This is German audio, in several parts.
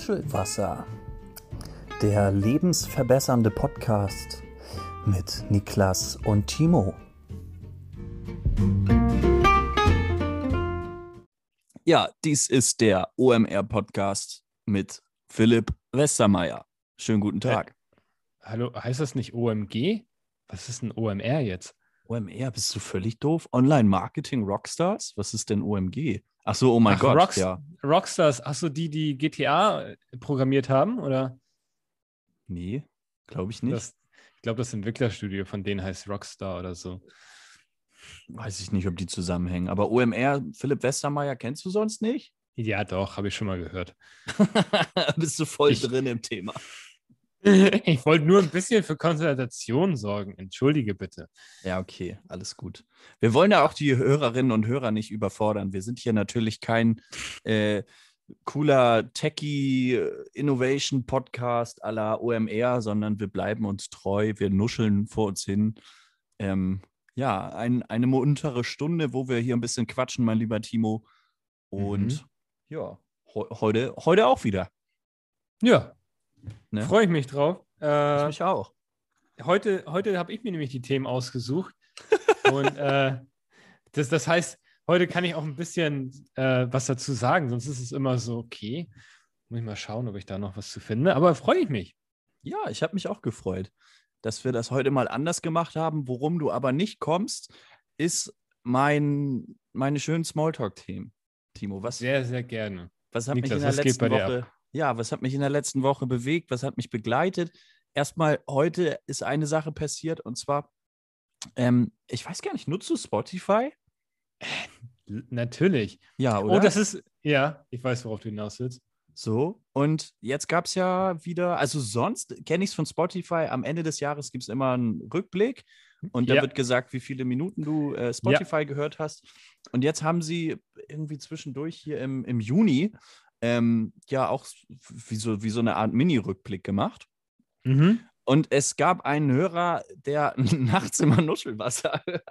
Nuschelwasser, der lebensverbessernde Podcast mit Niklas und Timo. Ja, dies ist der OMR-Podcast mit Philipp Westermeier. Schönen guten Tag. Hallo, heißt das nicht OMG? Was ist ein OMR jetzt? OMR, bist du völlig doof? Online-Marketing Rockstars? Was ist denn OMG? Ach so, oh mein Ach, Gott, Rocks- ja. Rockstars, ach so, die, die GTA programmiert haben, oder? Nee, glaube ich nicht. Das, ich glaube, das Entwicklerstudio von denen heißt Rockstar oder so. Weiß ich nicht, ob die zusammenhängen. Aber OMR, Philipp Westermeier, kennst du sonst nicht? Ja, doch, habe ich schon mal gehört. bist du voll Ich- drin im Thema. Ich wollte nur ein bisschen für Konzentration sorgen. Entschuldige bitte. Ja, okay, alles gut. Wir wollen ja auch die Hörerinnen und Hörer nicht überfordern. Wir sind hier natürlich kein äh, cooler Techie-Innovation-Podcast à la OMR, sondern wir bleiben uns treu, wir nuscheln vor uns hin. Ähm, ja, ein, eine muntere Stunde, wo wir hier ein bisschen quatschen, mein lieber Timo. Und Mhm. ja, heu- heute, heute auch wieder. Ja, Ne? freue ich mich drauf. Ich Äh, mich auch. heute heute habe ich mir nämlich die Themen ausgesucht. Und äh, das, das heißt, heute kann ich auch ein bisschen äh, was dazu sagen, sonst ist es immer so, okay, muss ich mal schauen, ob ich da noch was zu finde. Aber freue ich mich. Ja, ich habe mich auch gefreut, dass wir das heute mal anders gemacht haben. Worum du aber nicht kommst, ist mein, meine schönen Smalltalk-Themen. Timo, was, Sehr, sehr gerne. was hat Niklas, mich in der letzten Woche, ja, was hat mich in der letzten Woche bewegt, was hat mich begleitet? Erstmal, heute ist eine Sache passiert und zwar, ähm, ich weiß gar nicht, nutzt du Spotify? L- Natürlich. Ja, oder? Oh, das ist, ja, ich weiß, worauf du hinaus willst. So, und jetzt gab es ja wieder, also sonst kenne ich es von Spotify, am Ende des Jahres gibt es immer einen Rückblick und da Ja. wird gesagt, wie viele Minuten du äh, Spotify gehört hast. Und jetzt haben sie irgendwie zwischendurch hier im, im Juni ähm, ja auch wie so, wie so eine Art Mini-Rückblick gemacht. Mhm. Und es gab einen Hörer, der nachts immer Nuschelwasser hört.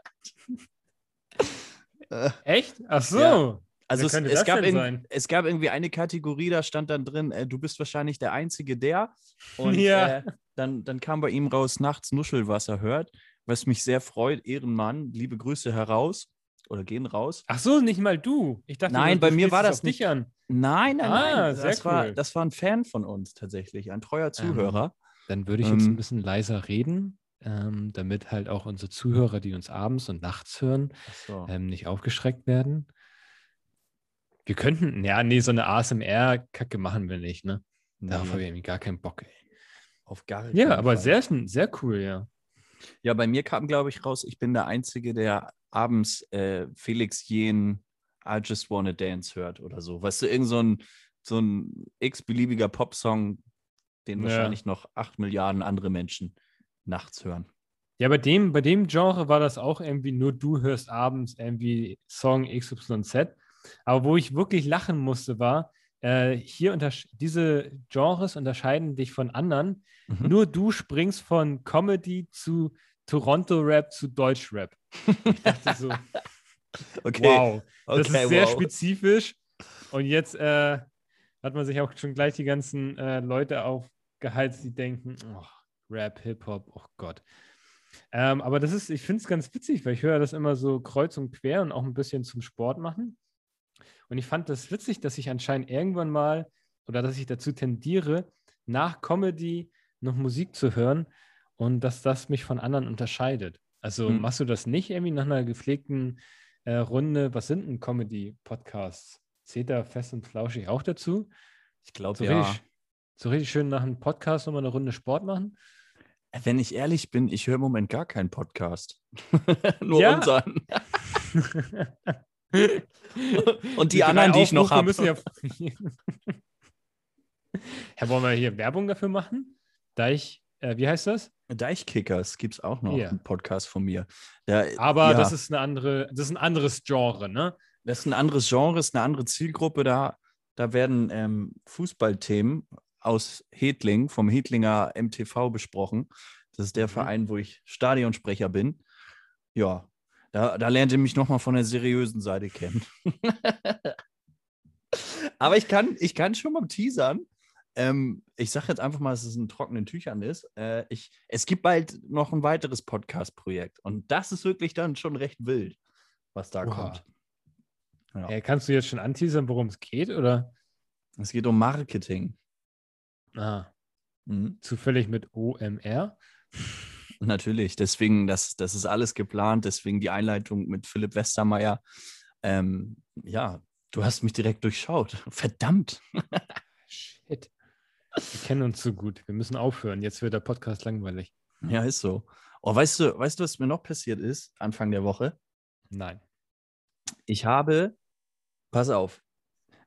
Äh, Echt? Ach so. Ja. Also es, es, gab in, sein? es gab irgendwie eine Kategorie, da stand dann drin, äh, du bist wahrscheinlich der Einzige, der. Und Ja. äh, dann, dann kam bei ihm raus, nachts Nuschelwasser hört, was mich sehr freut. Ehrenmann, liebe Grüße heraus oder gehen raus. Ach so, nicht mal du. Ich dachte, Nein, du, bei mir war das nicht. an. Nein, nein, Ah, nein. sehr Das, war, cool. das war ein Fan von uns tatsächlich, ein treuer Zuhörer. Dann würde ich jetzt Ähm, ein bisschen leiser reden, ähm, damit halt auch unsere Zuhörer, die uns abends und nachts hören, so. ähm, nicht aufgeschreckt werden. Wir könnten, ja, nee, so eine ASMR-Kacke machen wir nicht, ne? Darauf Nee, habe ich irgendwie gar keinen Bock, ey. auf gar Ja, keinen aber Fall. sehr, sehr cool, ja. Ja, bei mir kam, glaube ich, raus, ich bin der Einzige, der abends äh, Felix Jen I Just Wanna Dance hört oder so. Weißt du, irgend so ein, so ein x-beliebiger Popsong, den Ja. wahrscheinlich noch acht Milliarden andere Menschen nachts hören. Ja, bei dem, bei dem Genre war das auch irgendwie nur du hörst abends irgendwie Song XYZ. Aber wo ich wirklich lachen musste, war, äh, hier diese Genres unterscheiden dich von anderen. Mhm. Nur du springst von Comedy zu Toronto-Rap zu Deutsch-Rap. Ich dachte so, Okay, wow, das okay, ist sehr wow. spezifisch. Und jetzt äh, hat man sich auch schon gleich die ganzen äh, Leute aufgeheizt, die denken, oh, Rap, Hip-Hop, oh Gott. Ähm, aber das ist, ich finde es ganz witzig, weil ich höre das immer so kreuz und quer und auch ein bisschen zum Sport machen. Und ich fand das witzig, dass ich anscheinend irgendwann mal oder dass ich dazu tendiere, nach Comedy noch Musik zu hören und dass das mich von anderen unterscheidet. Also Hm. machst du das nicht irgendwie nach einer gepflegten äh, Runde? Was sind denn Comedy-Podcasts? Zählt da fest und flauschig auch dazu? Ich glaube, So, ja. richtig, so richtig schön nach einem Podcast nochmal eine Runde Sport machen? Wenn ich ehrlich bin, ich höre im Moment gar keinen Podcast. Nur unseren. Und die, drei anderen, die ich noch habe. müssen ja. Herr, wollen wir hier Werbung dafür machen? Deich, äh, wie heißt das? Deichkickers gibt es auch noch Ja. einen Podcast von mir. Da, Aber ja. das ist eine andere, das ist ein anderes Genre, ne? Das ist ein anderes Genre, ist eine andere Zielgruppe. Da, da werden ähm, Fußballthemen aus Hedling, vom Hedlinger MTV besprochen. Das ist der Mhm. Verein, wo ich Stadionsprecher bin. Ja, da, da lernt ihr mich nochmal von der seriösen Seite kennen. Aber ich kann, ich kann schon mal teasern. Ähm, ich sage jetzt einfach mal, dass es in trockenen Tüchern ist. Äh, ich, es gibt bald noch ein weiteres Podcast-Projekt. Und das ist wirklich dann schon recht wild, was da Oha. kommt. Ja. Äh, kannst du jetzt schon anteasern, worum es geht? Oder? Es geht um Marketing. Ah, Mhm. zufällig mit OMR? Natürlich, deswegen, das, das ist alles geplant, deswegen die Einleitung mit Philipp Westermeier. Ähm, ja, du hast mich direkt durchschaut. Verdammt. Shit. Wir kennen uns so gut. Wir müssen aufhören. Jetzt wird der Podcast langweilig. Ja, ist so. Oh, weißt du, weißt du, was mir noch passiert ist, Anfang der Woche? Nein. Ich habe, pass auf.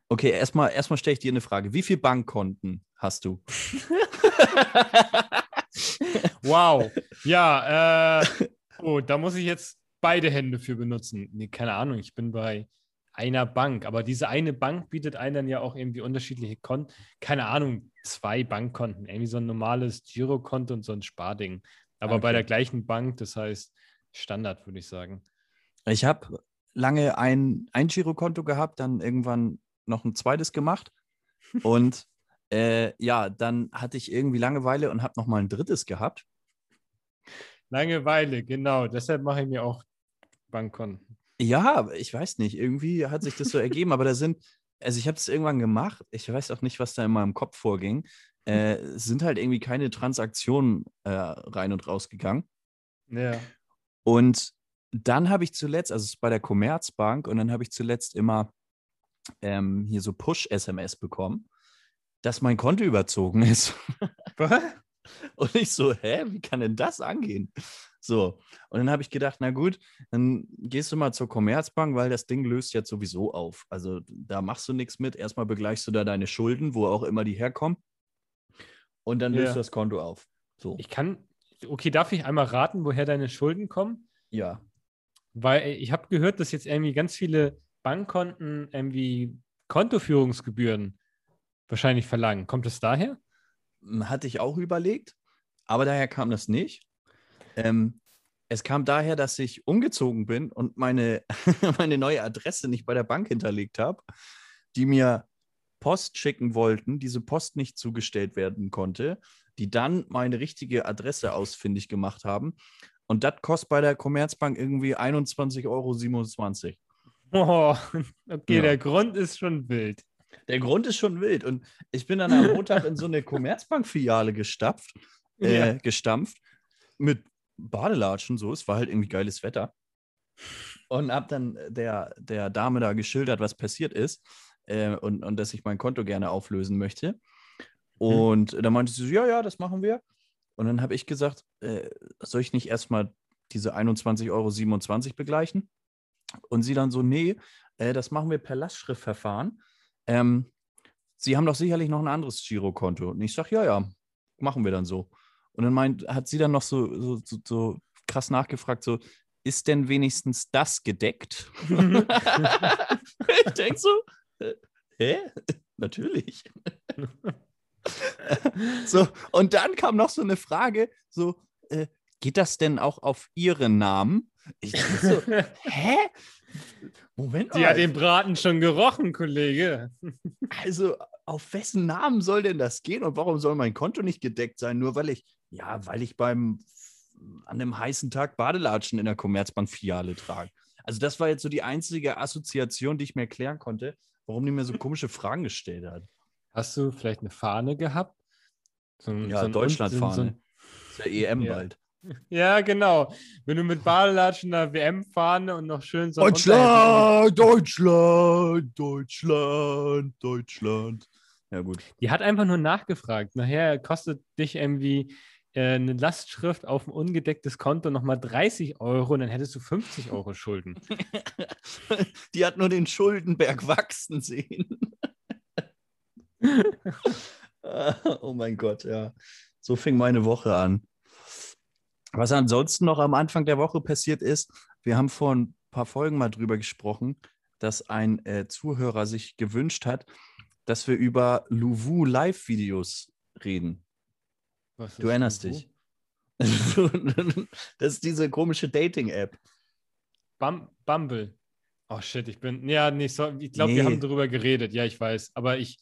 Okay, erstmal, erstmal stelle ich dir eine Frage. Wie viele Bankkonten hast du? Wow. Ja, äh, oh, da muss ich jetzt beide Hände für benutzen. Nee, keine Ahnung, ich bin bei einer Bank, aber diese eine Bank bietet einem dann ja auch irgendwie unterschiedliche Konten. Keine Ahnung, zwei Bankkonten, irgendwie so ein normales Girokonto und so ein Sparding. Aber bei Okay. der gleichen Bank, das heißt Standard, würde ich sagen. Ich habe lange ein, ein Girokonto gehabt, dann irgendwann noch ein zweites gemacht. Und äh, ja, dann hatte ich irgendwie Langeweile und habe noch mal ein drittes gehabt. Langeweile, genau. Deshalb mache ich mir auch Bankkonten. Ja, ich weiß nicht, irgendwie hat sich das so ergeben, aber da sind, also ich habe es irgendwann gemacht, ich weiß auch nicht, was da in meinem Kopf vorging. Äh, es sind halt irgendwie keine Transaktionen äh, rein und raus gegangen. Ja. Und dann habe ich zuletzt, also es ist bei der Commerzbank, und dann habe ich zuletzt immer ähm, hier so Push-SMS bekommen, dass mein Konto überzogen ist. Und ich so, hä, wie kann denn das angehen? So, und dann habe ich gedacht, na gut, dann gehst du mal zur Commerzbank, weil das Ding löst jetzt sowieso auf. Also da machst du nichts mit. Erstmal begleichst du da deine Schulden, wo auch immer die herkommen. Und dann löst Ja. du das Konto auf. So, Ich kann, okay, darf ich einmal raten, woher deine Schulden kommen? ja. Weil äh, ich habe gehört, dass jetzt irgendwie ganz viele Bankkonten irgendwie Kontoführungsgebühren wahrscheinlich verlangen. Kommt es daher? Hatte ich auch überlegt, aber daher kam das nicht. Ähm, es kam daher, dass ich umgezogen bin und meine, meine neue Adresse nicht bei der Bank hinterlegt habe, die mir Post schicken wollten, diese Post nicht zugestellt werden konnte, die dann meine richtige Adresse ausfindig gemacht haben. Und das kostet bei der Commerzbank irgendwie 21,27 Euro. Oh, okay, Ja. der Grund ist schon wild. Der Grund ist schon wild. Und ich bin dann am Montag in so eine Commerzbank-Filiale gestapft, äh, Ja. gestampft mit Badelatschen, so. Es war halt irgendwie geiles Wetter. Und hab dann der, der Dame da geschildert, was passiert ist äh, und, und dass ich mein Konto gerne auflösen möchte. Und dann meinte sie so, ja, ja, das machen wir. Und dann habe ich gesagt, äh, soll ich nicht erstmal diese 21,27 Euro begleichen? Und sie dann so, nee, äh, das machen wir per Lastschriftverfahren. Ähm, sie haben doch sicherlich noch ein anderes Girokonto. Und ich sage, ja, ja, machen wir dann so. Und dann meint, hat sie dann noch so, so, so, so krass nachgefragt, so, ist denn wenigstens das gedeckt? ich denke so, äh, hä? Natürlich. so, und dann kam noch so eine Frage, so, äh, geht das denn auch auf Ihren Namen? Ich so, hä? Moment Sie mal. hat den Braten schon gerochen, Kollege. Also, auf wessen Namen soll denn das gehen und warum soll mein Konto nicht gedeckt sein? Nur weil ich, ja, weil ich beim an einem heißen Tag Badelatschen in der Commerzbank-Filiale trage. Also, das war jetzt so die einzige Assoziation, die ich mir erklären konnte, warum die mir so komische Fragen gestellt hat. Hast du vielleicht eine Fahne gehabt? So ein- Ja, so Deutschlandfahne. so ein- Ist ja EM Ja. bald. Ja, genau. Wenn du mit Badelatschen einer WM-Fahne und noch schön so Deutschland, Deutschland, Deutschland, Deutschland. Ja, gut. Die hat einfach nur nachgefragt. Nachher kostet dich irgendwie äh, eine Lastschrift auf ein ungedecktes Konto nochmal 30 Euro und dann hättest du 50 Euro Schulden. Die hat nur den Schuldenberg wachsen sehen. Oh mein Gott, ja. So fing meine Woche an. Was ansonsten noch am Anfang der Woche passiert ist, wir haben vor ein paar Folgen mal drüber gesprochen, dass ein äh, Zuhörer sich gewünscht hat, dass wir über Luvu Live-Videos reden. Du erinnerst Luwu? dich. das ist diese komische Dating-App. Bum Bumble. Oh shit, ich bin. Ja, nee, so, ich glaube, wir Nee. haben darüber geredet. Ja, ich weiß. Aber ich,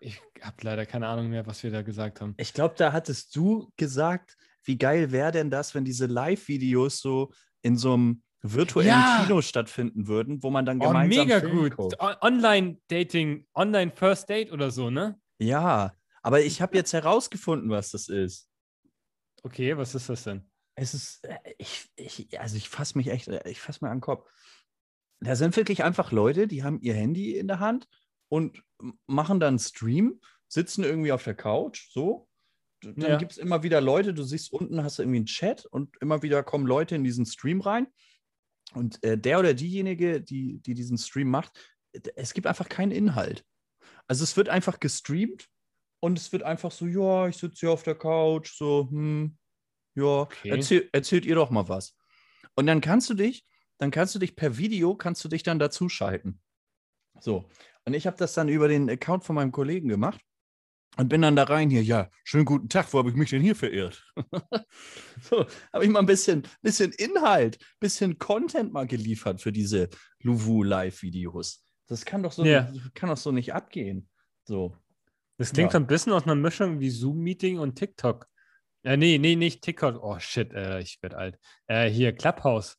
ich habe leider keine Ahnung mehr, was wir da gesagt haben. Ich glaube, da hattest du gesagt, wie geil wäre denn das, wenn diese Live-Videos so in so einem virtuellen Ja. Kino stattfinden würden, wo man dann Oh, gemeinsam mega Film gut. guckt. Online-Dating, Online-First Date oder so, ne? Ja, aber ich habe jetzt herausgefunden, was das ist. Okay, was ist das denn? Es ist, äh, ich, ich, also ich fasse mich echt, äh, ich fasse mir an den Kopf. Da sind wirklich einfach Leute, die haben ihr Handy in der Hand und machen dann Stream, sitzen irgendwie auf der Couch, so. Dann Ja. gibt es immer wieder Leute, du siehst unten hast du irgendwie einen Chat und immer wieder kommen Leute in diesen Stream rein. Und äh, der oder diejenige, die, die diesen Stream macht, es gibt einfach keinen Inhalt. Also es wird einfach gestreamt und es wird einfach so, ja, ich sitze hier auf der Couch, so, hm, ja, Okay. erzähl, erzählt ihr doch mal was. Und dann kannst du dich, dann kannst du dich per Video, kannst du dich dann dazuschalten. So. Und ich habe das dann über den Account von meinem Kollegen gemacht und bin dann da rein hier, ja, schönen guten Tag, wo habe ich mich denn hier verirrt? so, habe ich mal ein bisschen, bisschen Inhalt, bisschen Content mal geliefert für diese Luvu Live-Videos. Das kann doch so, Ja. nicht, kann doch so nicht abgehen. So. Das klingt Ja. so ein bisschen aus einer Mischung wie Zoom-Meeting und TikTok. Äh, nee, nee, nicht TikTok. Oh shit, äh, ich werde alt. Äh, hier, Clubhouse.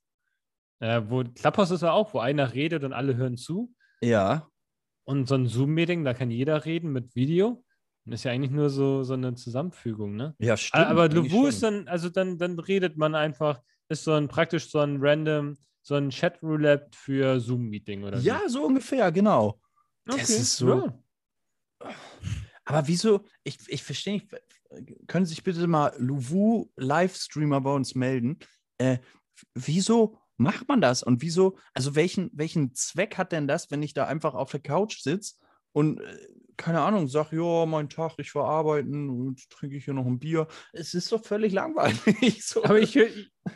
Äh, wo, Clubhouse ist ja auch, wo einer redet und alle hören zu. Ja, Und so ein Zoom-Meeting, da kann jeder reden mit Video. Ist ja eigentlich nur so, so eine Zusammenfügung, ne? ja, stimmt. Aber Luvu ist dann, also dann, dann redet man einfach, ist so ein praktisch so ein random, so ein Chat-Roulette für Zoom-Meeting oder Ja, so ungefähr, genau. so. das ist so- Ja. Aber wieso? Ich, ich verstehe nicht. Können sich bitte mal Luvu Livestreamer bei uns melden? Äh, wieso macht man das? Und wieso, also welchen, welchen Zweck hat denn das, wenn ich da einfach auf der Couch sitze und äh, keine Ahnung, sag, ja, mein Tag, ich war arbeiten und trinke ich hier noch ein Bier. Es ist doch völlig langweilig. So. Aber ich,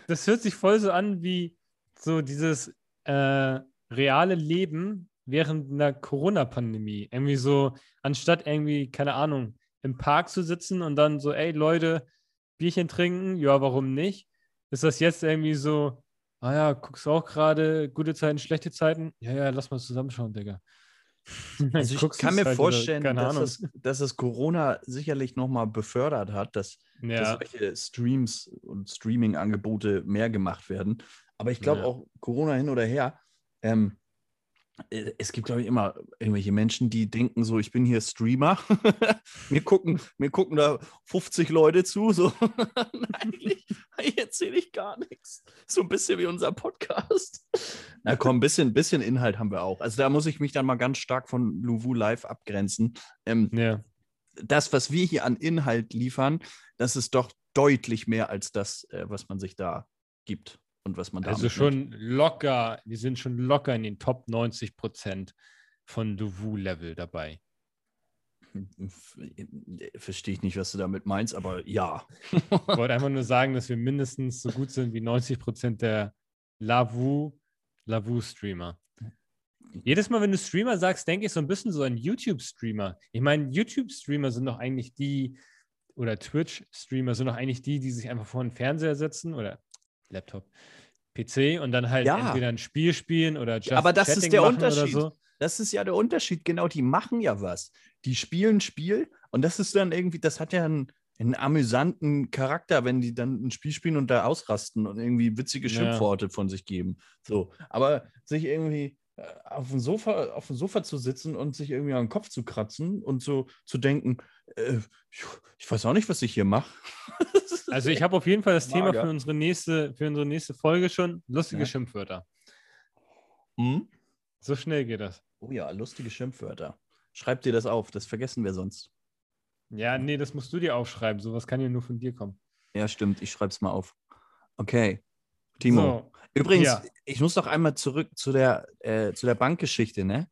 das hört sich voll so an wie so dieses äh, reale Leben während einer Corona-Pandemie. Irgendwie so, anstatt irgendwie, keine Ahnung, im Park zu sitzen und dann so, ey Leute, Bierchen trinken, ja, warum nicht? Ist das jetzt irgendwie so, ah ja, guckst du auch gerade gute Zeiten, schlechte Zeiten? Ja, ja, lass mal zusammenschauen, Digga. Also ich kann mir halt vorstellen, keine dass es, dass es Corona sicherlich nochmal befördert hat, dass, dass Ja, solche Streams und Streaming-Angebote mehr gemacht werden. Aber ich glaube Ja. auch Corona hin oder her, ähm, äh, es gibt, glaube ich, immer irgendwelche Menschen, die denken so, ich bin hier Streamer. mir, gucken, mir gucken da 50 Leute zu. So. Eigentlich, eigentlich erzähle ich gar nichts. So ein bisschen wie unser Podcast. Na komm, ein bisschen, bisschen Inhalt haben wir auch. Also da muss ich mich dann mal ganz stark von Luvu Live abgrenzen. Ähm, ja. das, was wir hier an Inhalt liefern, das ist doch deutlich mehr als das, äh, was man sich da gibt und was man da Also schon locker, wir sind schon locker in den Top 90 Prozent von Duvu-Level dabei. Verstehe ich nicht, was du damit meinst, aber ja. Ich wollte einfach nur sagen, dass wir mindestens so gut sind wie 90 Prozent der Lavu, Lavu-Streamer. Jedes Mal, wenn du Streamer sagst, denke ich so ein bisschen so an YouTube-Streamer. Ich meine, YouTube-Streamer sind doch eigentlich die, oder Twitch-Streamer sind doch eigentlich die, die sich einfach vor den Fernseher setzen oder Laptop, PC und dann halt Ja. entweder ein Spiel spielen oder just aber das ist Chatting der machen Unterschied. So. Das ist ja der Unterschied. Genau, die machen ja was. Die spielen ein Spiel und das ist dann irgendwie, das hat ja einen, einen amüsanten Charakter, wenn die dann ein Spiel spielen und da ausrasten und irgendwie witzige Ja. Schimpfworte von sich geben. So, aber sich irgendwie auf dem Sofa, auf dem Sofa zu sitzen und sich irgendwie an den Kopf zu kratzen und so zu denken, äh, ich, weiß auch nicht, was ich hier mache. Also ich habe auf jeden Fall das Thema Mager. für unsere nächste, für unsere nächste Folge schon. Lustige Ja. Schimpfwörter. Hm? So schnell geht das. Oh ja, lustige Schimpfwörter. Schreib dir das auf, das vergessen wir sonst. Ja, nee, das musst du dir aufschreiben. Sowas kann ja nur von dir kommen. Ja, stimmt, ich schreib's mal auf. Okay. Timo. So, Übrigens, Ja. ich muss noch einmal zurück zu der, äh, zu der Bankgeschichte, ne?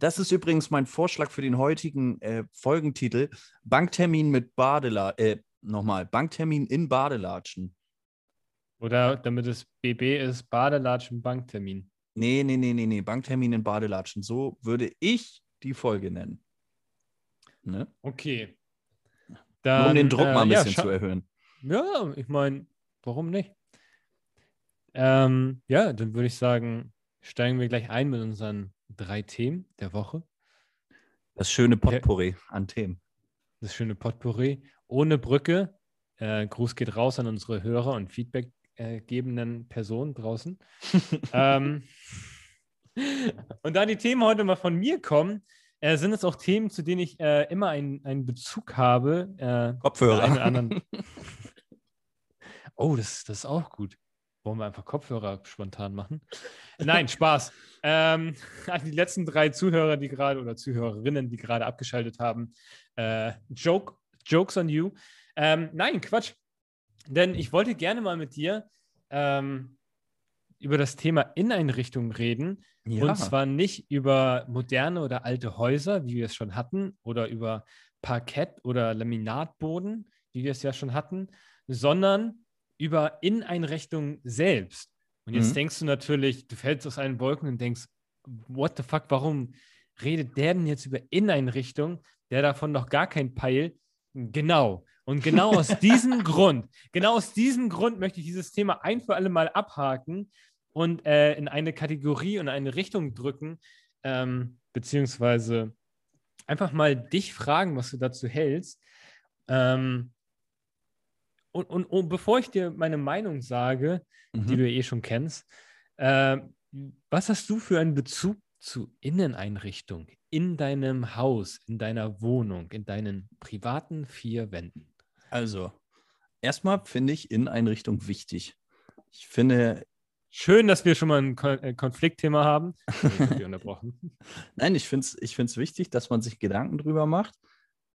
Das ist übrigens mein Vorschlag für den heutigen äh, Folgentitel: Banktermin mit Badela äh, nochmal, Banktermin in Badelatschen. oder damit es BB ist, Badelatschen Banktermin. Nee, nee, nee, nee, nee, Banktermin in Badelatschen. So würde ich die Folge nennen. Ne? Okay. Nur Dann, um den Druck äh, mal ein ja, bisschen scha- zu erhöhen. Ja, ich meine, warum nicht? Ähm, ja, dann würde ich sagen, steigen wir gleich ein mit unseren drei Themen der Woche. Das schöne Potpourri an Themen. das schöne Potpourri. Ohne Brücke. Äh, Gruß geht raus an unsere Hörer und Feedback-gebenden äh, Personen draußen. ähm, und da die Themen heute mal von mir kommen, äh, sind es auch Themen, zu denen ich äh, immer einen, einen Bezug habe. Äh, Kopfhörer. Einen anderen. oh, das, das ist auch gut. Wollen wir einfach Kopfhörer spontan machen? Nein, Spaß. ähm, an die letzten drei Zuhörer, die gerade oder Zuhörerinnen, die gerade abgeschaltet haben. Äh, Joke, Jokes on you. Ähm, nein, Quatsch. Denn ich wollte gerne mal mit dir ähm, über das Thema Inneneinrichtung reden. Ja. Und zwar nicht über moderne oder alte Häuser, wie wir es schon hatten, oder über Parkett oder Laminatboden, wie wir es ja schon hatten, sondern über Inneneinrichtungen selbst. Und jetzt mhm. denkst du natürlich, du fällst aus allen Wolken und denkst, what the fuck, warum redet der denn jetzt über Inneneinrichtungen, der davon noch gar kein Peil? Genau. Und genau aus diesem Grund, genau aus diesem Grund möchte ich dieses Thema ein für alle Mal abhaken und äh, in eine Kategorie und eine Richtung drücken, ähm, beziehungsweise einfach mal dich fragen, was du dazu hältst. Ähm, und, und, und, bevor ich dir meine Meinung sage, mhm. die du ja eh schon kennst, äh, was hast du für einen Bezug zu Inneneinrichtung in deinem Haus, in deiner Wohnung, in deinen privaten vier Wänden? Also, erstmal finde ich Inneneinrichtung wichtig. Ich finde, Schön, dass wir schon mal ein äh, Konfliktthema haben. Ich unterbrochen. Nein, ich finde es ich find's wichtig, dass man sich Gedanken darüber macht,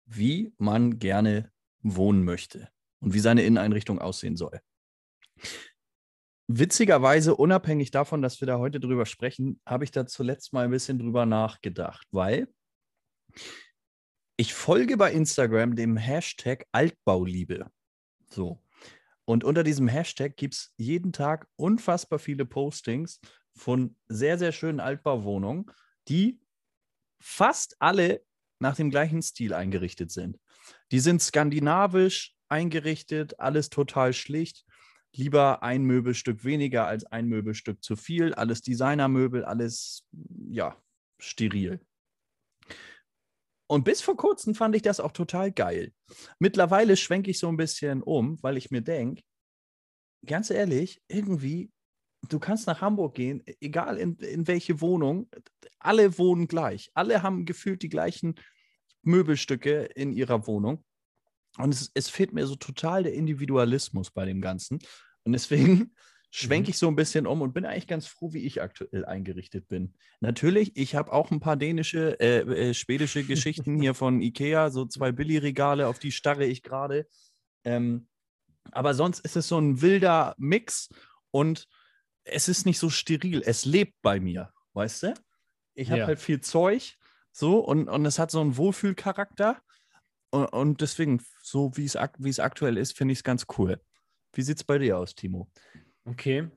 wie man gerne wohnen möchte und wie seine Inneneinrichtung aussehen soll. Witzigerweise, unabhängig davon, dass wir da heute drüber sprechen, habe ich da zuletzt mal ein bisschen drüber nachgedacht, weil ich folge bei Instagram dem Hashtag Altbauliebe. So. Und unter diesem Hashtag gibt es jeden Tag unfassbar viele Postings von sehr, sehr schönen Altbauwohnungen, die fast alle nach dem gleichen Stil eingerichtet sind. Die sind skandinavisch eingerichtet, alles total schlicht. Lieber ein Möbelstück weniger als ein Möbelstück zu viel. Alles Designermöbel, alles, ja, steril. Und bis vor kurzem fand ich das auch total geil. Mittlerweile schwenke ich so ein bisschen um, weil ich mir denke, ganz ehrlich, irgendwie, du kannst nach Hamburg gehen, egal in, in welche Wohnung, alle wohnen gleich. Alle haben gefühlt die gleichen Möbelstücke in ihrer Wohnung. Und es, es fehlt mir so total der Individualismus bei dem Ganzen. Und deswegen schwenke mhm. ich so ein bisschen um und bin eigentlich ganz froh, wie ich aktuell eingerichtet bin. Natürlich, ich habe auch ein paar dänische, äh, äh, schwedische Geschichten hier von Ikea, so zwei Billigregale, auf die starre ich gerade. Ähm, aber sonst ist es so ein wilder Mix und es ist nicht so steril. Es lebt bei mir, weißt du? Ich habe ja. halt viel Zeug so und, und es hat so einen Wohlfühlcharakter. Und, deswegen, so wie es aktuell ist, finde ich es ganz cool. Wie sieht es bei dir aus, Timo? Okay.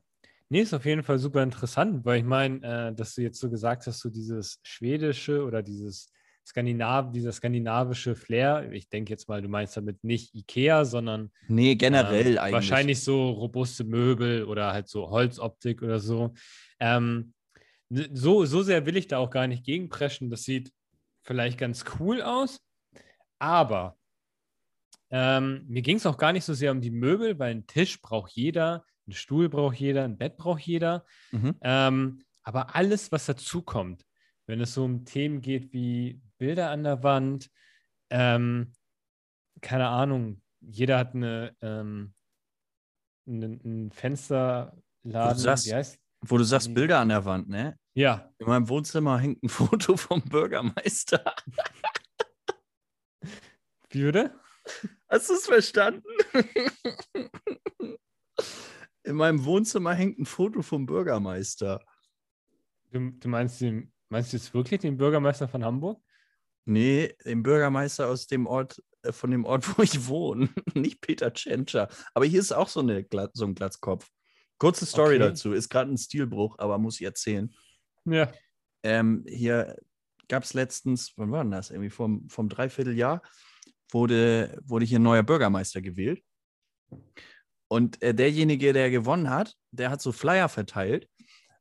Nee, ist auf jeden Fall super interessant, weil ich meine, äh, dass du jetzt so gesagt hast, so dieses schwedische oder dieses Skandinav dieser skandinavische Flair. Ich denke jetzt mal, du meinst damit nicht Ikea, sondern nee, generell ähm, eigentlich. Wahrscheinlich so robuste Möbel oder halt so Holzoptik oder so. Ähm, so. So sehr will ich da auch gar nicht gegenpreschen. Das sieht vielleicht ganz cool aus, aber ähm, mir ging es auch gar nicht so sehr um die Möbel, weil ein Tisch braucht jeder, ein Stuhl braucht jeder, ein Bett braucht jeder. Mhm. Ähm, aber alles, was dazukommt, wenn es so um Themen geht wie Bilder an der Wand, ähm, keine Ahnung, jeder hat eine, ähm, ein, Fensterladen. Wo du sagst, wo du sagst Bilder an der Wand, ne? Ja. In meinem Wohnzimmer hängt ein Foto vom Bürgermeister. Wie würde? Hast du es verstanden? In meinem Wohnzimmer hängt ein Foto vom Bürgermeister. Du, du meinst, den, meinst du jetzt wirklich den Bürgermeister von Hamburg? Nee, den Bürgermeister aus dem Ort, äh, von dem Ort, wo ich wohne. Nicht Peter Tschentscher. Aber hier ist auch so, eine, so ein Glatzkopf. Kurze Story okay. dazu. Ist gerade ein Stilbruch, aber muss ich erzählen. Ja. Ähm, hier gab es letztens, wann war denn das? Irgendwie vom, vom Dreivierteljahr wurde, wurde hier ein neuer Bürgermeister gewählt. Und äh, derjenige, der gewonnen hat, der hat so Flyer verteilt.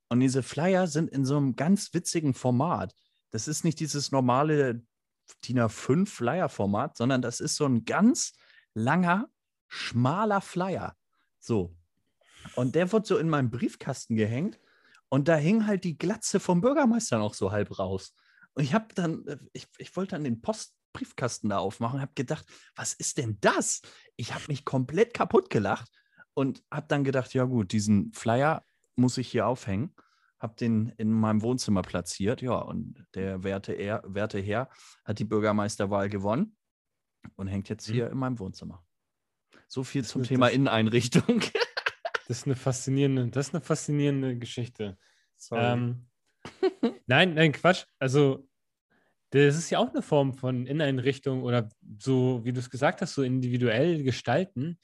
Und diese Flyer sind in so einem ganz witzigen Format. Das ist nicht dieses normale DIN A5 Flyer-Format, sondern das ist so ein ganz langer, schmaler Flyer. So. Und der wurde so in meinem Briefkasten gehängt und da hing halt die Glatze vom Bürgermeister noch so halb raus. Und ich habe dann, äh, ich, ich wollte dann den Postbriefkasten da aufmachen habe gedacht, was ist denn das? Ich habe mich komplett kaputt gelacht und habe dann gedacht, ja gut, diesen Flyer muss ich hier aufhängen. Habe den in meinem Wohnzimmer platziert, ja, und der werte, er, werte Herr hat die Bürgermeisterwahl gewonnen und hängt jetzt hier mhm. in meinem Wohnzimmer. So viel das zum Thema das, Inneneinrichtung. das ist eine faszinierende, das ist eine faszinierende Geschichte. Ähm, nein, nein, Quatsch. Also, das ist ja auch eine Form von Inneneinrichtung oder so, wie du es gesagt hast, so individuell gestalten.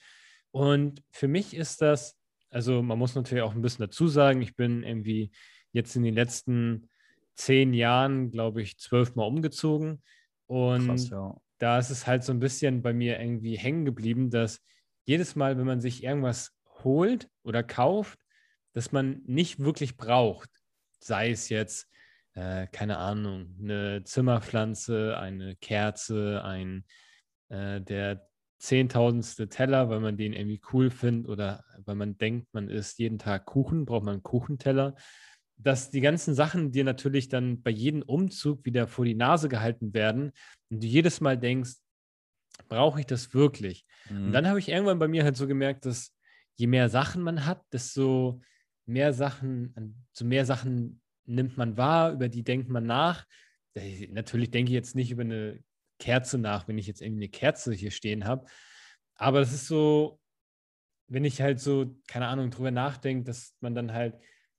Und für mich ist das, also man muss natürlich auch ein bisschen dazu sagen, ich bin irgendwie jetzt in den letzten zehn Jahren, glaube ich, zwölfmal umgezogen. Und Krass, ja. da ist es halt so ein bisschen bei mir irgendwie hängen geblieben, dass jedes Mal, wenn man sich irgendwas holt oder kauft, dass man nicht wirklich braucht, sei es jetzt, äh, keine Ahnung, eine Zimmerpflanze, eine Kerze, ein äh, der zehntausendste Teller, weil man den irgendwie cool findet oder weil man denkt, man isst jeden Tag Kuchen, braucht man einen Kuchenteller. Dass die ganzen Sachen dir natürlich dann bei jedem Umzug wieder vor die Nase gehalten werden und du jedes Mal denkst, brauche ich das wirklich? Mhm. Und dann habe ich irgendwann bei mir halt so gemerkt, dass je mehr Sachen man hat, desto mehr Sachen, so mehr Sachen nimmt man wahr, über die denkt man nach. Natürlich denke ich jetzt nicht über eine Kerze nach, wenn ich jetzt irgendwie eine Kerze hier stehen habe. Aber es ist so, wenn ich halt so, keine Ahnung, drüber nachdenke, dass man dann halt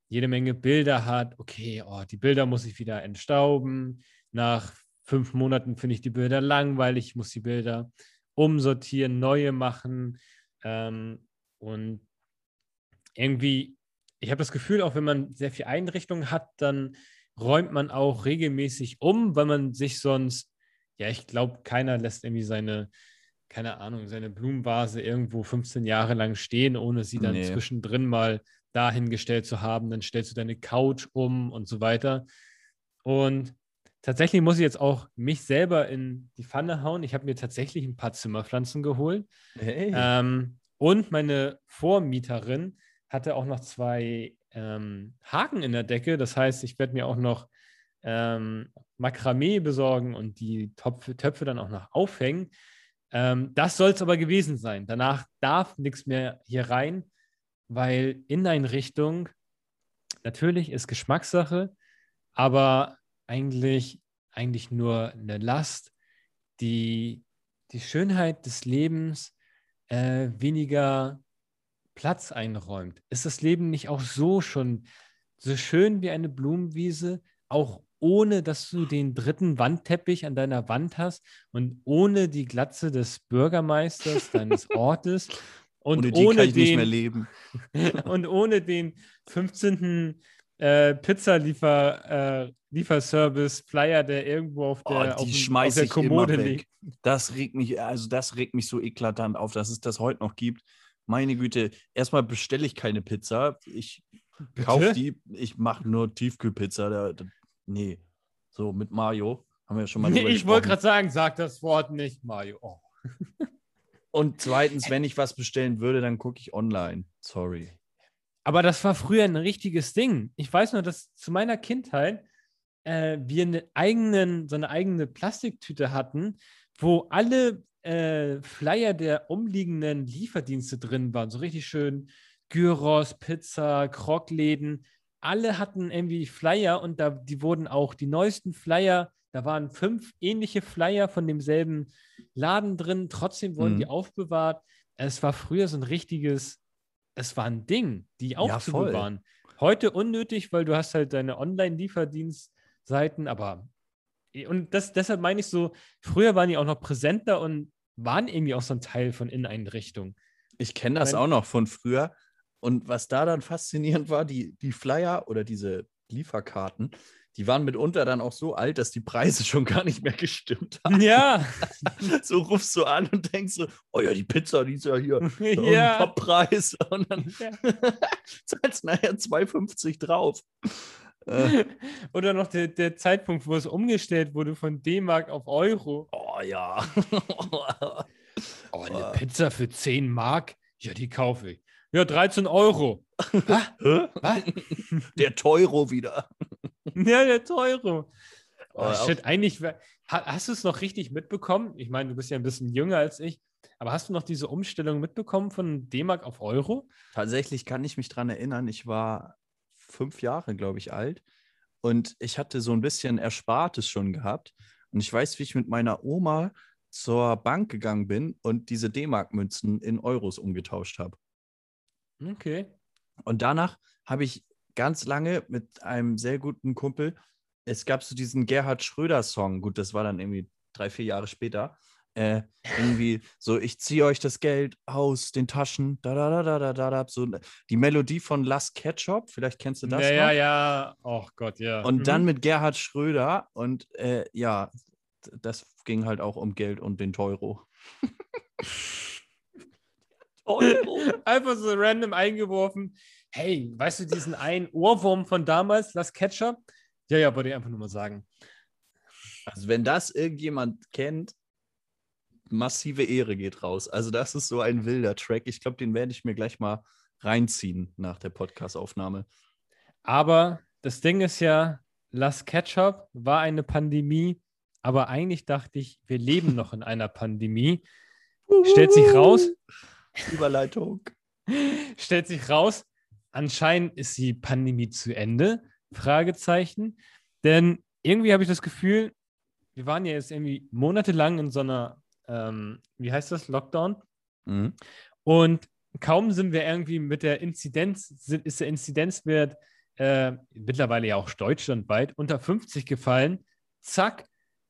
jede Menge Bilder hat. Okay, oh, die Bilder muss ich wieder entstauben. Nach fünf Monaten finde ich die Bilder langweilig. Muss die Bilder umsortieren, neue machen. Ähm, und irgendwie, ich habe das Gefühl, auch wenn man sehr viel Einrichtung hat, dann räumt man auch regelmäßig um, weil man sich sonst ja, ich glaube, keiner lässt irgendwie seine, keine Ahnung, seine Blumenvase irgendwo 15 Jahre lang stehen, ohne sie dann nee. zwischendrin mal dahingestellt zu haben. Dann stellst du deine Couch um und so weiter. Und tatsächlich muss ich jetzt auch mich selber in die Pfanne hauen. Ich habe mir tatsächlich ein paar Zimmerpflanzen geholt. Hey. Ähm, und meine Vormieterin hatte auch noch zwei ähm, Haken in der Decke. Das heißt, ich werde mir auch noch ähm, Makramee besorgen und die Töpfe, Töpfe dann auch noch aufhängen. Ähm, das soll es aber gewesen sein. Danach darf nichts mehr hier rein, weil Inneneinrichtung natürlich ist Geschmackssache, aber eigentlich, eigentlich nur eine Last, die die Schönheit des Lebens äh, weniger Platz einräumt. Ist das Leben nicht auch so schon so schön wie eine Blumenwiese, auch ohne dass du den dritten Wandteppich an deiner Wand hast und ohne die Glatze des Bürgermeisters deines Ortes und ohne, die ohne kann ich den, nicht mehr leben. und ohne den 15. Äh, Pizzalieferservice äh, Flyer, der irgendwo auf der, oh, auf, auf der Kommode liegt. Das regt mich, also das regt mich so eklatant auf, dass es das heute noch gibt. Meine Güte, erstmal bestelle ich keine Pizza. Ich kaufe die, ich mache nur Tiefkühlpizza. Da, da, Nee. So mit Mario haben wir schon mal. Nee, ich wollte gerade sagen, sag das Wort nicht, Mario. Oh. Und zweitens, wenn ich was bestellen würde, dann gucke ich online. Sorry. Aber das war früher ein richtiges Ding. Ich weiß nur, dass zu meiner Kindheit äh, wir eine eigenen, so eine eigene Plastiktüte hatten, wo alle äh, Flyer der umliegenden Lieferdienste drin waren. So richtig schön Gyros, Pizza, Krogläden alle hatten irgendwie Flyer und da, die wurden auch die neuesten Flyer, da waren fünf ähnliche Flyer von demselben Laden drin, trotzdem wurden mhm. die aufbewahrt. Es war früher so ein richtiges, es war ein Ding, die aufzubewahren. Ja, Heute unnötig, weil du hast halt deine Online-Lieferdienstseiten, aber und das, deshalb meine ich so, früher waren die auch noch präsenter und waren irgendwie auch so ein Teil von Inneneinrichtung. Ich kenne das auch noch von früher. Und was da dann faszinierend war, die, die Flyer oder diese Lieferkarten, die waren mitunter dann auch so alt, dass die Preise schon gar nicht mehr gestimmt haben. Ja. so rufst du an und denkst so, oh ja, die Pizza, die ist ja hier ja. Toppreis. Und dann ja. zahlst nachher 2,50 drauf. Äh, Oder noch der, der Zeitpunkt, wo es umgestellt wurde von D-Mark auf Euro. oh ja. Oh, eine Pizza für 10 Mark? Ja, die kaufe ich. Ja, 13 Euro. Was? Der Teuro wieder. Ja, der Teuro. Oh, Aber shit, eigentlich, hast du es noch richtig mitbekommen? Ich meine, du bist ja ein bisschen jünger als ich, aber hast du noch diese Umstellung mitbekommen von D-Mark auf Euro? Tatsächlich kann ich mich daran erinnern, ich war fünf Jahre, glaube ich, alt und ich hatte so ein bisschen Erspartes schon gehabt. Und ich weiß, wie ich mit meiner Oma zur Bank gegangen bin und diese D-Mark-Münzen in Euros umgetauscht habe. Okay. Und danach habe ich ganz lange mit einem sehr guten Kumpel, es gab so diesen Gerhard Schröder-Song, gut, das war dann irgendwie drei, vier Jahre später, äh, irgendwie so, ich ziehe euch das Geld aus den Taschen, da, da, da, da, da, da, da, so die Melodie von Last Ketchup, vielleicht kennst du das ja, ja, noch? ja. Oh Gott, ja. Und Mhm. dann mit Gerhard Schröder und äh, ja, das ging halt auch um Geld und den Teuro. Teuro? Einfach so random eingeworfen. Hey, weißt du diesen einen Ohrwurm von damals, Las Ketchup? Ja, ja, wollte ich einfach nur mal sagen. Also wenn das irgendjemand kennt, massive Ehre geht raus. Also das ist so ein wilder Track. Ich glaube, den werde ich mir gleich mal reinziehen nach der Podcast-Aufnahme. Aber das Ding ist ja, Las Ketchup war eine Pandemie, aber eigentlich dachte ich, wir leben noch in einer Pandemie. Stellt sich raus, Überleitung. stellt sich raus, anscheinend ist die Pandemie zu Ende, Fragezeichen. Denn irgendwie habe ich das Gefühl, wir waren ja jetzt irgendwie monatelang in so einer, ähm, wie heißt das, Lockdown. Mhm. Und kaum sind wir irgendwie mit der Inzidenz, sind- ist der Inzidenzwert äh, mittlerweile ja auch deutschlandweit unter 50 gefallen. Zack,